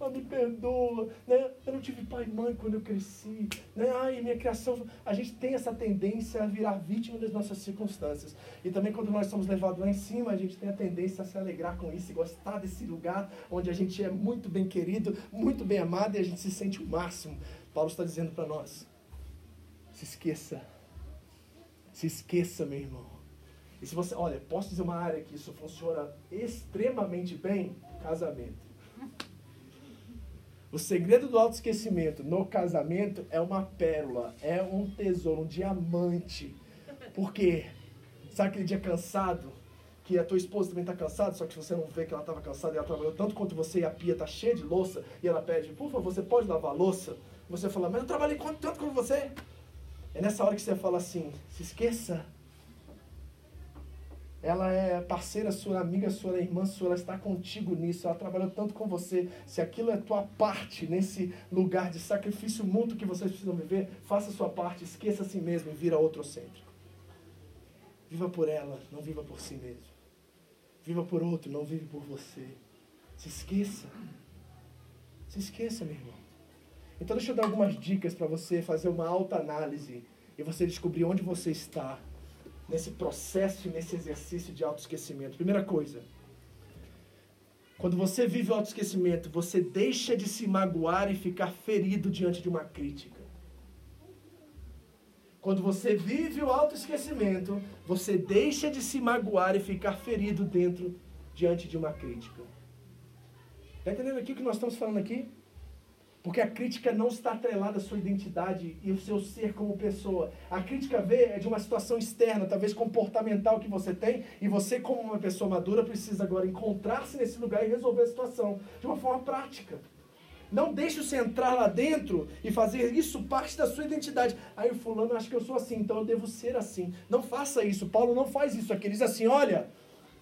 Ah, me perdoa, né? Eu não tive pai e mãe quando eu cresci, né? Ai, minha criação... A gente tem essa tendência a virar vítima das nossas circunstâncias. E também quando nós somos levados lá em cima, a gente tem a tendência a se alegrar com isso e gostar desse lugar onde a gente é muito bem querido, muito bem amado e a gente se sente o máximo. Paulo está dizendo para nós, se esqueça. Se esqueça, meu irmão e se você, olha, posso dizer uma área que isso funciona extremamente bem? Casamento. O segredo do autoesquecimento no casamento é uma pérola, é um tesouro, um diamante. Por quê? Sabe aquele dia cansado? Que a tua esposa também está cansada, só que você não vê que ela estava cansada e ela trabalhou tanto quanto você e a pia está cheia de louça e ela pede, por favor, você pode lavar a louça? Você fala, mas eu trabalhei tanto quanto você. É nessa hora que você fala assim, se esqueça ela é parceira sua, amiga sua, é irmã sua, ela está contigo nisso, ela trabalhou tanto com você. Se aquilo é tua parte nesse lugar de sacrifício mútuo que vocês precisam viver, faça sua parte, esqueça a si mesmo e vira outrocêntrico. Viva por ela, não viva por si mesmo. Viva por outro, não vive por você. Se esqueça. Se esqueça, meu irmão. Então deixa eu dar algumas dicas para você fazer uma alta análise e você descobrir onde você está nesse processo e nesse exercício de autoesquecimento. Primeira coisa, quando você vive o autoesquecimento, você deixa de se magoar e ficar ferido diante de uma crítica. Quando você vive o autoesquecimento, você deixa de se magoar e ficar ferido dentro diante de uma crítica. Está entendendo aqui o que nós estamos falando aqui? Porque a crítica não está atrelada à sua identidade e ao seu ser como pessoa. A crítica vê é de uma situação externa, talvez comportamental que você tem, e você, como uma pessoa madura, precisa agora encontrar-se nesse lugar e resolver a situação de uma forma prática. Não deixe você entrar lá dentro e fazer isso parte da sua identidade. Aí o fulano acha que eu sou assim, então eu devo ser assim. Não faça isso. Paulo não faz isso aqui. Ele diz assim: olha,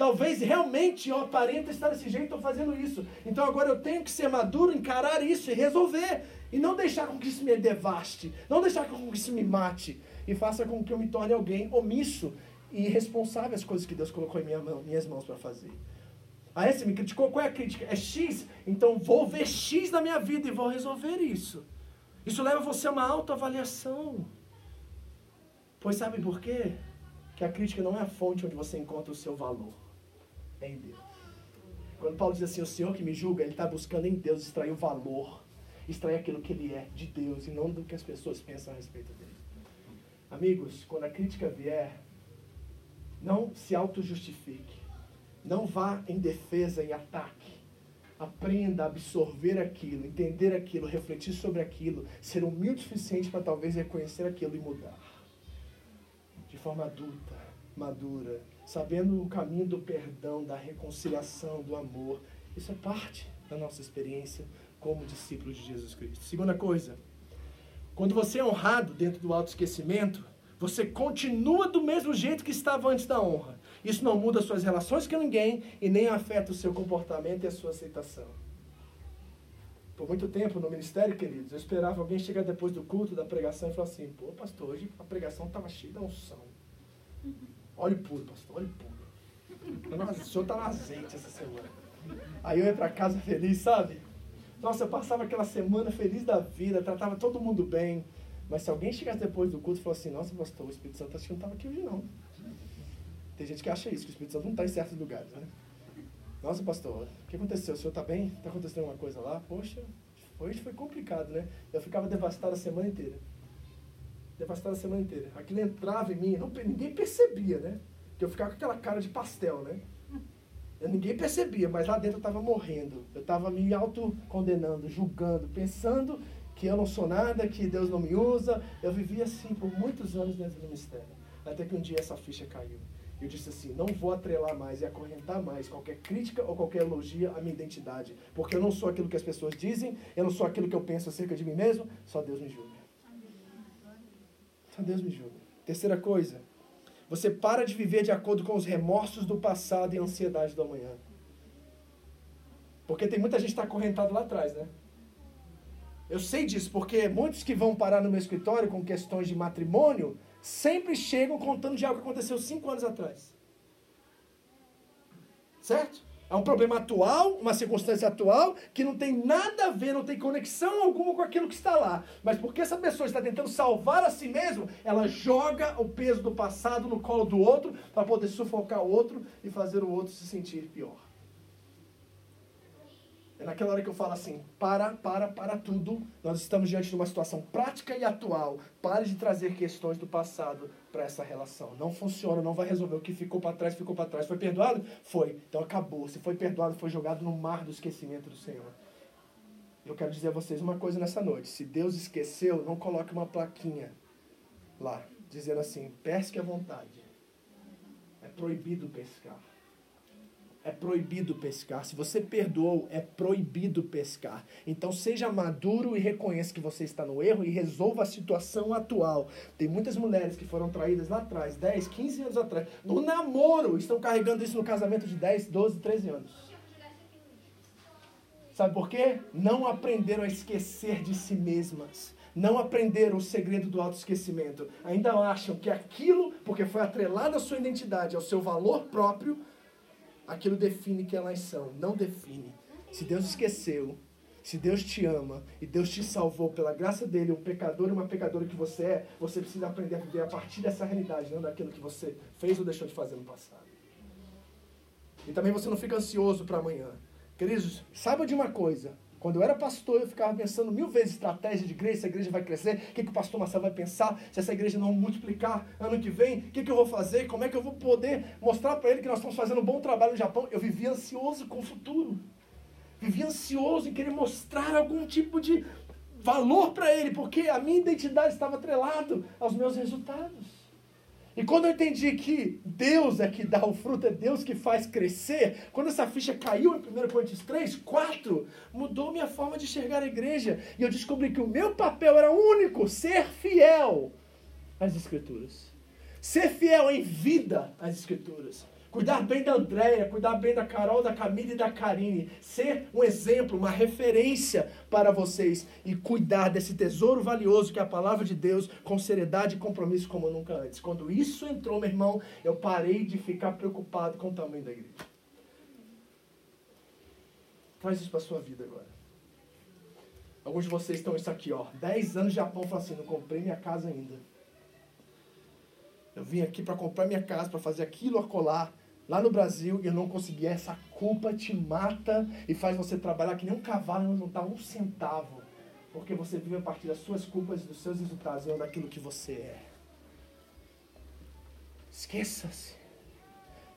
Talvez realmente eu aparente estar desse jeito, estou fazendo isso. Então agora eu tenho que ser maduro, encarar isso e resolver. E não deixar com que isso me devaste. Não deixar com que isso me mate. E faça com que eu me torne alguém omisso e responsável às coisas que Deus colocou em minha mão, minhas mãos para fazer. Ah, você me criticou? Qual é a crítica? É X? Então vou ver X na minha vida e vou resolver isso. Isso leva você a uma autoavaliação. Pois sabe por quê? Que a crítica não é a fonte onde você encontra o seu valor é em Deus. Quando Paulo diz assim, o Senhor que me julga, ele está buscando em Deus extrair o valor, extrair aquilo que ele é de Deus e não do que as pessoas pensam a respeito dele. Amigos, quando a crítica vier, não se auto-justifique. Não vá em defesa e ataque. Aprenda a absorver aquilo, entender aquilo, refletir sobre aquilo, ser humilde o suficiente para talvez reconhecer aquilo e mudar. De forma adulta, madura, sabendo o caminho do perdão, da reconciliação, do amor. Isso é parte da nossa experiência como discípulos de Jesus Cristo. Segunda coisa, quando você é honrado dentro do autoesquecimento, você continua do mesmo jeito que estava antes da honra. Isso não muda suas relações com ninguém e nem afeta o seu comportamento e a sua aceitação. Por muito tempo no ministério, queridos, eu esperava alguém chegar depois do culto, da pregação e falar assim: pô, pastor, hoje a pregação estava cheia de unção. Óleo puro, pastor, óleo puro. Nossa, o senhor tá no azeite essa semana. Aí eu ia para casa feliz, sabe? Nossa, eu passava aquela semana feliz da vida, tratava todo mundo bem. Mas se alguém chegasse depois do culto e falasse assim, nossa, pastor, o Espírito Santo acho que não estava aqui hoje não. Tem gente que acha isso, que o Espírito Santo não está em certos lugares, né? Nossa, pastor, o que aconteceu? O senhor está bem? Está acontecendo alguma coisa lá? Poxa, hoje foi complicado, né? Eu ficava devastado a semana inteira devastado a semana inteira. Aquilo entrava em mim, não, ninguém percebia, né? Que eu ficava com aquela cara de pastel, né? Eu, ninguém percebia, mas lá dentro eu estava morrendo. Eu estava me autocondenando, julgando, pensando que eu não sou nada, que Deus não me usa. Eu vivia assim por muitos anos dentro do mistério. Até que um dia essa ficha caiu. Eu disse assim: não vou atrelar mais e acorrentar mais qualquer crítica ou qualquer elogio à minha identidade. Porque eu não sou aquilo que as pessoas dizem, eu não sou aquilo que eu penso acerca de mim mesmo, só Deus me julga. Só Deus me julga. Terceira coisa, você para de viver de acordo com os remorsos do passado e a ansiedade do amanhã. Porque tem muita gente que está acorrentado lá atrás, né? Eu sei disso, porque muitos que vão parar no meu escritório com questões de matrimônio sempre chegam contando de algo que aconteceu cinco anos atrás. Certo? É um problema atual, uma circunstância atual, que não tem nada a ver, não tem conexão alguma com aquilo que está lá. Mas porque essa pessoa está tentando salvar a si mesmo, ela joga o peso do passado no colo do outro para poder sufocar o outro e fazer o outro se sentir pior. É naquela hora que eu falo assim: para, para, para tudo. Nós estamos diante de uma situação prática e atual. Pare de trazer questões do passado para essa relação. Não funciona, não vai resolver. O que ficou para trás, ficou para trás. Foi perdoado? Foi. Então acabou. Se foi perdoado, foi jogado no mar do esquecimento do Senhor. Eu quero dizer a vocês uma coisa nessa noite. Se Deus esqueceu, não coloque uma plaquinha lá, dizendo assim: pesque à vontade. É proibido pescar. É proibido pescar. Se você perdoou, é proibido pescar. Então seja maduro e reconheça que você está no erro e resolva a situação atual. Tem muitas mulheres que foram traídas lá atrás, 10, 15 anos atrás, no namoro, estão carregando isso no casamento de 10, 12, 13 anos. Sabe por quê? Não aprenderam a esquecer de si mesmas. Não aprenderam o segredo do autoesquecimento. Ainda acham que aquilo, porque foi atrelado à sua identidade, ao seu valor próprio, aquilo define quem elas são. Não define. Se Deus esqueceu, se Deus te ama e Deus te salvou pela graça dele, um pecador e uma pecadora que você é, você precisa aprender a viver a partir dessa realidade, não daquilo que você fez ou deixou de fazer no passado. E também você não fica ansioso para amanhã. Queridos, saiba de uma coisa. Quando eu era pastor, eu ficava pensando mil vezes estratégia de igreja, se a igreja vai crescer, o que, que o pastor Marcelo vai pensar, se essa igreja não multiplicar ano que vem, o que, que eu vou fazer, como é que eu vou poder mostrar para ele que nós estamos fazendo um bom trabalho no Japão. Eu vivia ansioso com o futuro. Vivia ansioso em querer mostrar algum tipo de valor para ele, porque a minha identidade estava atrelada aos meus resultados. E quando eu entendi que Deus é que dá o fruto, é Deus que faz crescer, quando essa ficha caiu em 1 Coríntios 3, 4, mudou minha forma de enxergar a igreja. E eu descobri que o meu papel era único, ser fiel às Escrituras. Ser fiel em vida às Escrituras. Cuidar bem da Andréia, cuidar bem da Carol, da Camila e da Karine. Ser um exemplo, uma referência para vocês. E cuidar desse tesouro valioso que é a palavra de Deus com seriedade e compromisso como nunca antes. Quando isso entrou, meu irmão, eu parei de ficar preocupado com o tamanho da igreja. Traz isso para sua vida agora. Alguns de vocês estão isso aqui, ó. 10 anos de Japão, falam assim, não comprei minha casa ainda. Eu vim aqui para comprar minha casa, para fazer aquilo acolá lá no Brasil e eu não consegui. Essa culpa te mata e faz você trabalhar que nem um cavalo e não juntar um centavo. Porque você vive a partir das suas culpas e dos seus resultados, não daquilo que você é. Esqueça-se.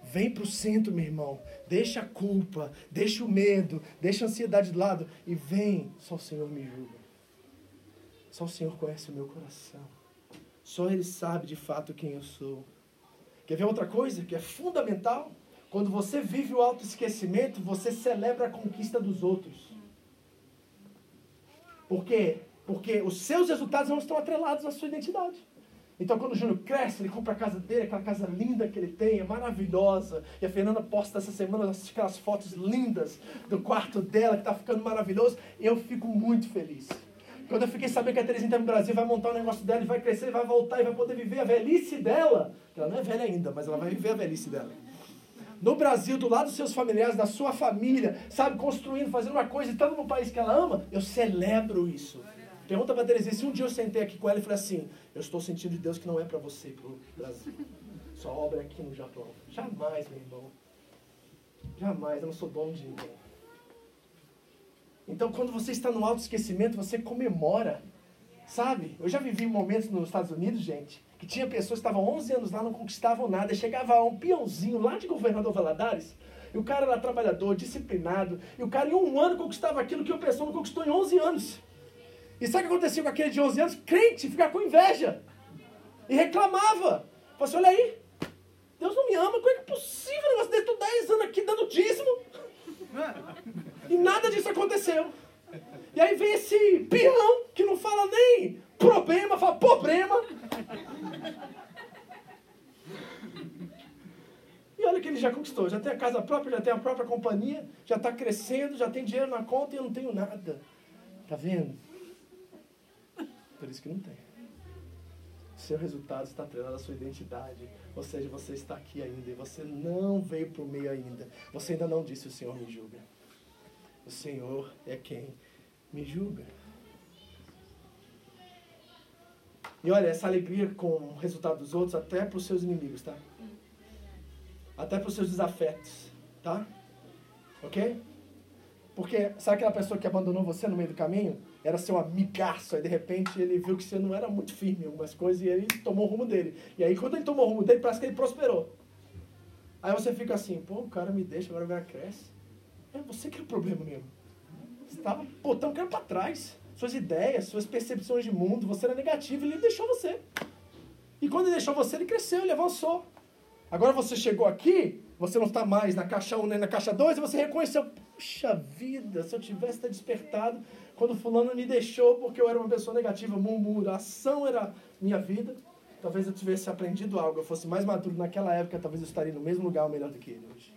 Vem para o centro, meu irmão. Deixa a culpa, deixa o medo, deixa a ansiedade de lado e vem. Só o Senhor me julga. Só o Senhor conhece o meu coração. Só Ele sabe de fato quem eu sou. Quer ver outra coisa que é fundamental? Quando você vive o autoesquecimento, você celebra a conquista dos outros. Por quê? Porque os seus resultados não estão atrelados à sua identidade. Então, quando o Júnior cresce, ele compra a casa dele, aquela casa linda que ele tem, é maravilhosa. E a Fernanda posta essa semana aquelas fotos lindas do quarto dela, que está ficando maravilhoso. Eu fico muito feliz. Quando eu fiquei sabendo que a Terezinha está no Brasil, vai montar o um negócio dela, e vai crescer, vai voltar e vai poder viver a velhice dela. Ela não é velha ainda, mas ela vai viver a velhice dela. No Brasil, do lado dos seus familiares, da sua família, sabe, construindo, fazendo uma coisa, estando no país que ela ama, eu celebro isso. Pergunta para Terezinha, se um dia eu sentei aqui com ela e falei assim, eu estou sentindo de Deus que não é para você, para o Brasil. Sua obra é aqui no Japão. Jamais, meu irmão. Jamais, eu não sou dono de ninguém. Então, quando você está no autoesquecimento, você comemora. Sabe? Eu já vivi momentos nos Estados Unidos, gente, que tinha pessoas que estavam 11 anos lá, não conquistavam nada. Chegava um peãozinho lá de governador Valadares, e o cara era trabalhador, disciplinado, e o cara em um ano conquistava aquilo que o pessoal não conquistou em 11 anos. E sabe o que acontecia com aquele de 11 anos? Crente, ficar com inveja. E reclamava. Falei assim, olha aí, Deus não me ama, como é que é possível um negócio desse? Estou 10 anos aqui dando dízimo. E nada disso aconteceu. E aí vem esse peão que não fala nem problema, fala problema. E olha que ele já conquistou, já tem a casa própria, já tem a própria companhia, já está crescendo, já tem dinheiro na conta e eu não tenho nada. Tá vendo? Por isso que não tem. Seu resultado está atrelado à sua identidade. Ou seja, você está aqui ainda e você não veio para o meio ainda. Você ainda não disse: O Senhor me julga. O Senhor é quem me julga. E olha, essa alegria com o resultado dos outros, até para os seus inimigos, tá? Até para os seus desafetos, tá? Ok? Porque sabe aquela pessoa que abandonou você no meio do caminho? Era seu amigaço, aí de repente ele viu que você não era muito firme em algumas coisas e ele tomou o rumo dele. E aí quando ele tomou o rumo dele, parece que ele prosperou. Aí você fica assim, pô, o cara me deixa, agora o cara. É você que é o problema mesmo. Você estava botando o cara para trás. Suas ideias, suas percepções de mundo, você era negativo ele deixou você. E quando ele deixou você, ele cresceu, ele avançou. Agora você chegou aqui, você não está mais na caixa 1 nem na caixa 2, e você reconheceu, puxa vida, se eu tivesse despertado quando fulano me deixou porque eu era uma pessoa negativa, murmuração era minha vida, talvez eu tivesse aprendido algo, eu fosse mais maduro naquela época, talvez eu estaria no mesmo lugar ou melhor do que ele hoje.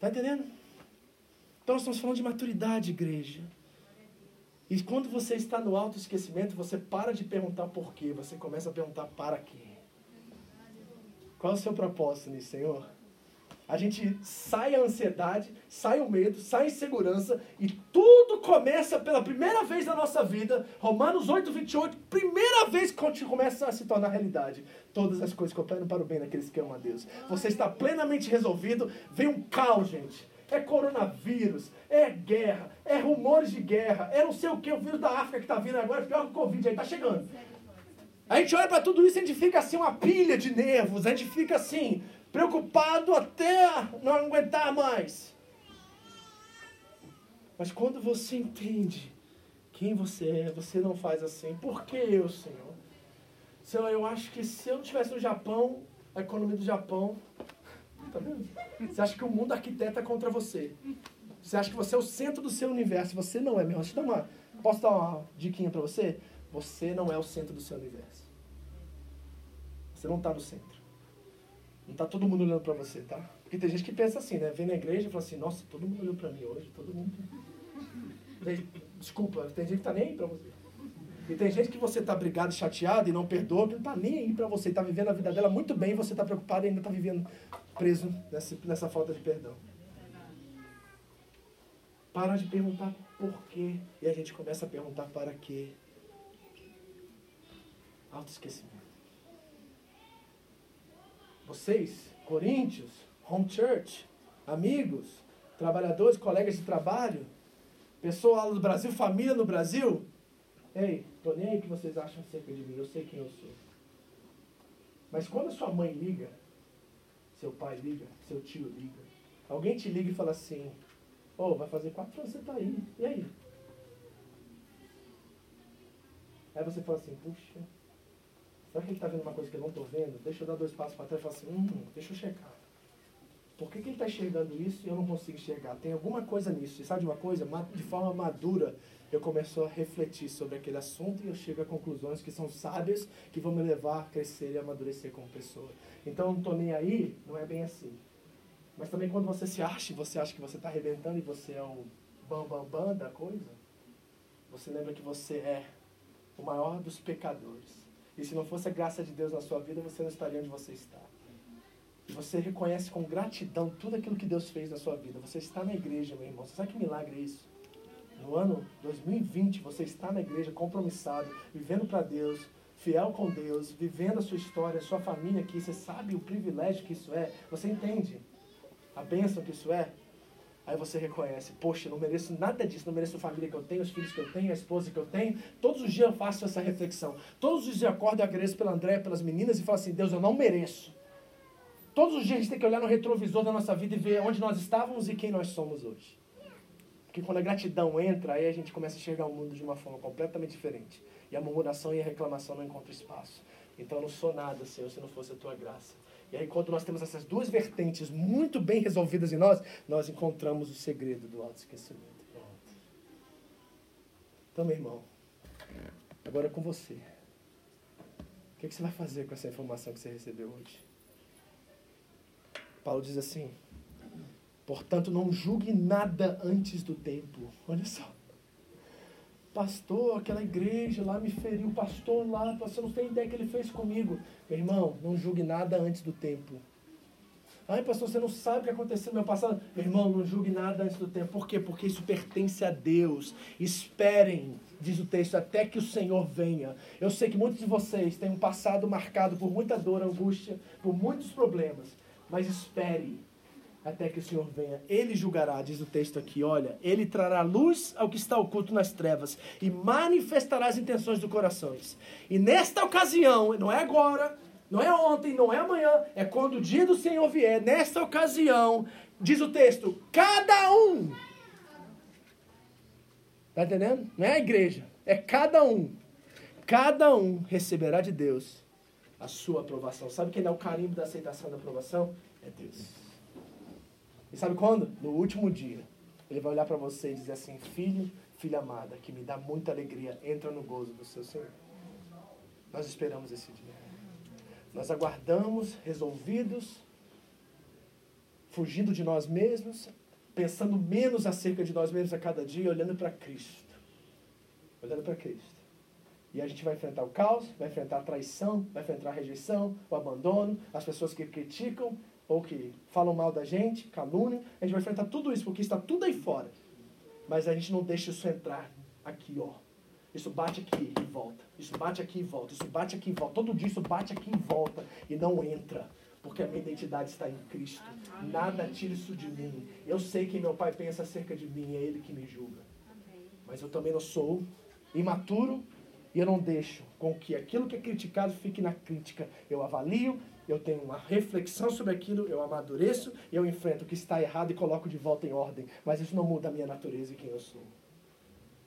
Tá entendendo? Então nós estamos falando de maturidade, igreja. E quando você está no autoesquecimento, você para de perguntar por quê, você começa a perguntar para quê. Qual é o seu propósito nisso, Senhor? A gente sai a ansiedade, sai o medo, sai a insegurança e tudo começa pela primeira vez na nossa vida. Romanos 8, 28, primeira vez que começa a se tornar realidade. Todas as coisas cooperam para o bem daqueles que amam a Deus. Você está plenamente resolvido, vem um caos, gente. É coronavírus, é guerra, é rumores de guerra, é não sei o que, o vírus da África que está vindo agora, pior que o Covid, aí está chegando. A gente olha para tudo isso e a gente fica assim, uma pilha de nervos, a gente fica assim, preocupado até não aguentar mais. Mas quando você entende quem você é, você não faz assim. Por que eu, Senhor? Senhor, eu acho que se eu não estivesse no Japão, a economia do Japão. Tá vendo? Você acha que o mundo arquiteta contra você. Você acha que você é o centro do seu universo. Você não é, meu. Deixa eu dar uma. Posso dar uma diquinha para você? Você não é o centro do seu universo. Você não está no centro. Não está todo mundo olhando para você, tá? Porque tem gente que pensa assim, né? Vem na igreja e fala assim, nossa, todo mundo olhou para mim hoje, todo mundo. Desculpa, tem gente que tá nem aí para você. E tem gente que você tá brigado, chateado e não perdoa, que não tá nem aí para você, tá vivendo a vida dela muito bem, e você tá preocupado e ainda tá vivendo preso nessa, nessa falta de perdão. Para de perguntar por quê e a gente começa a perguntar para quê. Autoesquecimento. Vocês, Coríntios, Home Church, amigos, trabalhadores, colegas de trabalho, pessoal do Brasil, família no Brasil. Ei, tô nem aí o que vocês acham acerca de mim, eu sei quem eu sou. Mas quando a sua mãe liga, seu pai liga, seu tio liga, alguém te liga e fala assim, ô, oh, vai fazer quatro anos você tá aí, e aí? Aí você fala assim, puxa, Será que ele está vendo uma coisa que eu não estou vendo? Deixa eu dar dois passos para trás e falar assim, hum, deixa eu checar. Por que, que ele está enxergando isso e eu não consigo enxergar? Tem alguma coisa nisso. E sabe de uma coisa? De forma madura, eu começo a refletir sobre aquele assunto e eu chego a conclusões que são sábias, que vão me levar a crescer e amadurecer como pessoa. Então, não estou nem aí, não é bem assim. Mas também quando você se acha, você acha que você está arrebentando e você é o bam, bam, bam da coisa, você lembra que você é o maior dos pecadores e se não fosse a graça de Deus na sua vida, você não estaria onde você está. E você reconhece com gratidão tudo aquilo que Deus fez na sua vida. Você está na igreja, meu irmão. Você sabe que milagre é isso? No ano 2020, você está na igreja compromissado, vivendo para Deus, fiel com Deus, vivendo a sua história, a sua família aqui. Você sabe o privilégio que isso é. Você entende a bênção que isso é. Aí você reconhece, poxa, eu não mereço nada disso, não mereço a família que eu tenho, os filhos que eu tenho, a esposa que eu tenho. Todos os dias eu faço essa reflexão. Todos os dias eu acordo e agradeço pela André, pelas meninas e falo assim, Deus, eu não mereço. Todos os dias a gente tem que olhar no retrovisor da nossa vida e ver onde nós estávamos e quem nós somos hoje. Porque quando a gratidão entra, aí a gente começa a enxergar o mundo de uma forma completamente diferente. E a murmuração e a reclamação não encontram espaço. Então eu não sou nada, Senhor, se não fosse a tua graça. E aí, quando nós temos essas duas vertentes muito bem resolvidas em nós, nós encontramos o segredo do autoesquecimento. Então, meu irmão, agora é com você. O que, é que você vai fazer com essa informação que você recebeu hoje? Paulo diz assim: portanto, não julgue nada antes do tempo. Olha só pastor, aquela igreja lá me feriu, pastor lá, você não tem ideia que ele fez comigo. Meu irmão, não julgue nada antes do tempo. Ai, pastor, você não sabe o que aconteceu no meu passado. Meu irmão, não julgue nada antes do tempo. Por quê? Porque isso pertence a Deus. Esperem, diz o texto, até que o Senhor venha. Eu sei que muitos de vocês têm um passado marcado por muita dor, angústia, por muitos problemas. Mas espere, até que o Senhor venha. Ele julgará, diz o texto aqui, olha, ele trará luz ao que está oculto nas trevas e manifestará as intenções do coração. E nesta ocasião, não é agora, não é ontem, não é amanhã, é quando o dia do Senhor vier, nesta ocasião, diz o texto, cada um. Tá entendendo? Não é a igreja, é cada um. Cada um receberá de Deus a sua aprovação. Sabe quem é o carimbo da aceitação da aprovação? é Deus. E sabe quando? No último dia. Ele vai olhar para você e dizer assim: Filho, filha amada, que me dá muita alegria, entra no gozo do seu Senhor. Nós esperamos esse dia. Nós aguardamos, resolvidos, fugindo de nós mesmos, pensando menos acerca de nós mesmos a cada dia, olhando para Cristo. Olhando para Cristo. E a gente vai enfrentar o caos, vai enfrentar a traição, vai enfrentar a rejeição, o abandono, as pessoas que criticam ou que falam mal da gente, calúnia. A gente vai enfrentar tudo isso, porque está tudo aí fora. Mas a gente não deixa isso entrar aqui, ó. Isso bate aqui e volta. Isso bate aqui e volta. Isso bate aqui e volta. Todo dia isso bate aqui e volta. E não entra. Porque a minha identidade está em Cristo. Nada tira isso de mim. Eu sei que meu pai pensa acerca de mim. É ele que me julga. Mas eu também não sou imaturo e eu não deixo com que aquilo que é criticado fique na crítica. Eu avalio, eu tenho uma reflexão sobre aquilo, eu amadureço, eu enfrento o que está errado e coloco de volta em ordem. Mas isso não muda a minha natureza e quem eu sou.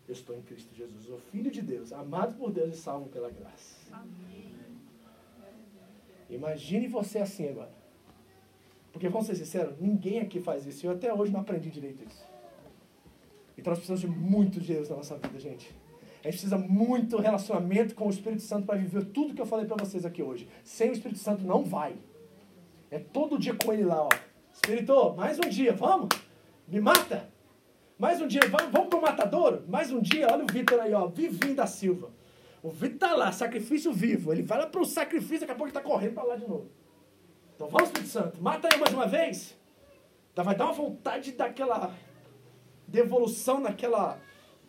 Eu estou em Cristo Jesus, o Filho de Deus, amado por Deus e salvo pela graça. Imagine você assim agora. Porque, vamos ser sinceros, ninguém aqui faz isso. Eu até hoje não aprendi direito isso. Então nós precisamos de muito Deus na nossa vida, gente. A gente precisa muito relacionamento com o Espírito Santo para viver tudo que eu falei para vocês aqui hoje. Sem o Espírito Santo não vai. É todo dia com ele lá, ó. Espírito, mais um dia, vamos? Me mata. Mais um dia, vamos, vamos pro matadouro? Mais um dia, olha o Vitor aí, ó. Vivinho da Silva. O Vitor tá lá, sacrifício vivo. Ele vai lá pro sacrifício, daqui a pouco ele tá correndo para lá de novo. Então vamos, Espírito Santo, mata aí mais uma vez. Vai dar uma vontade daquela devolução naquela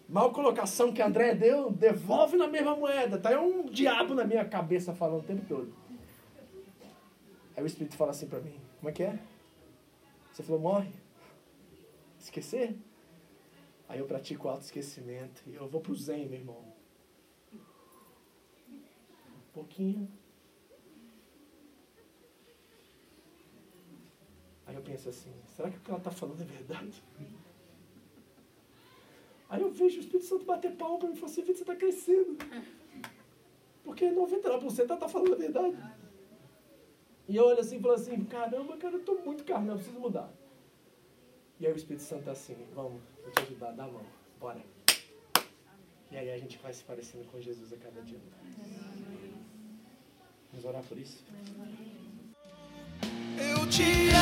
mal colocação que André deu, devolve na mesma moeda. Tá aí um diabo na minha cabeça falando o tempo todo. Aí o Espírito fala assim para mim: Como é que é? Você falou, morre. Esquecer? Aí eu pratico o autoesquecimento. E eu vou pro Zen, meu irmão. Um pouquinho. Aí eu penso assim: será que o que ela está falando é verdade? Aí eu vejo o Espírito Santo bater palma para mim e falar assim, Vitor, você está crescendo. Porque 99% ela está falando a verdade. E eu olho assim e falo assim, caramba, cara, eu estou muito carnal, preciso mudar. E aí o Espírito Santo tá assim, vamos, vou te ajudar, dá a mão, bora. E aí a gente vai se parecendo com Jesus a cada dia. Vamos orar por isso? Eu te amo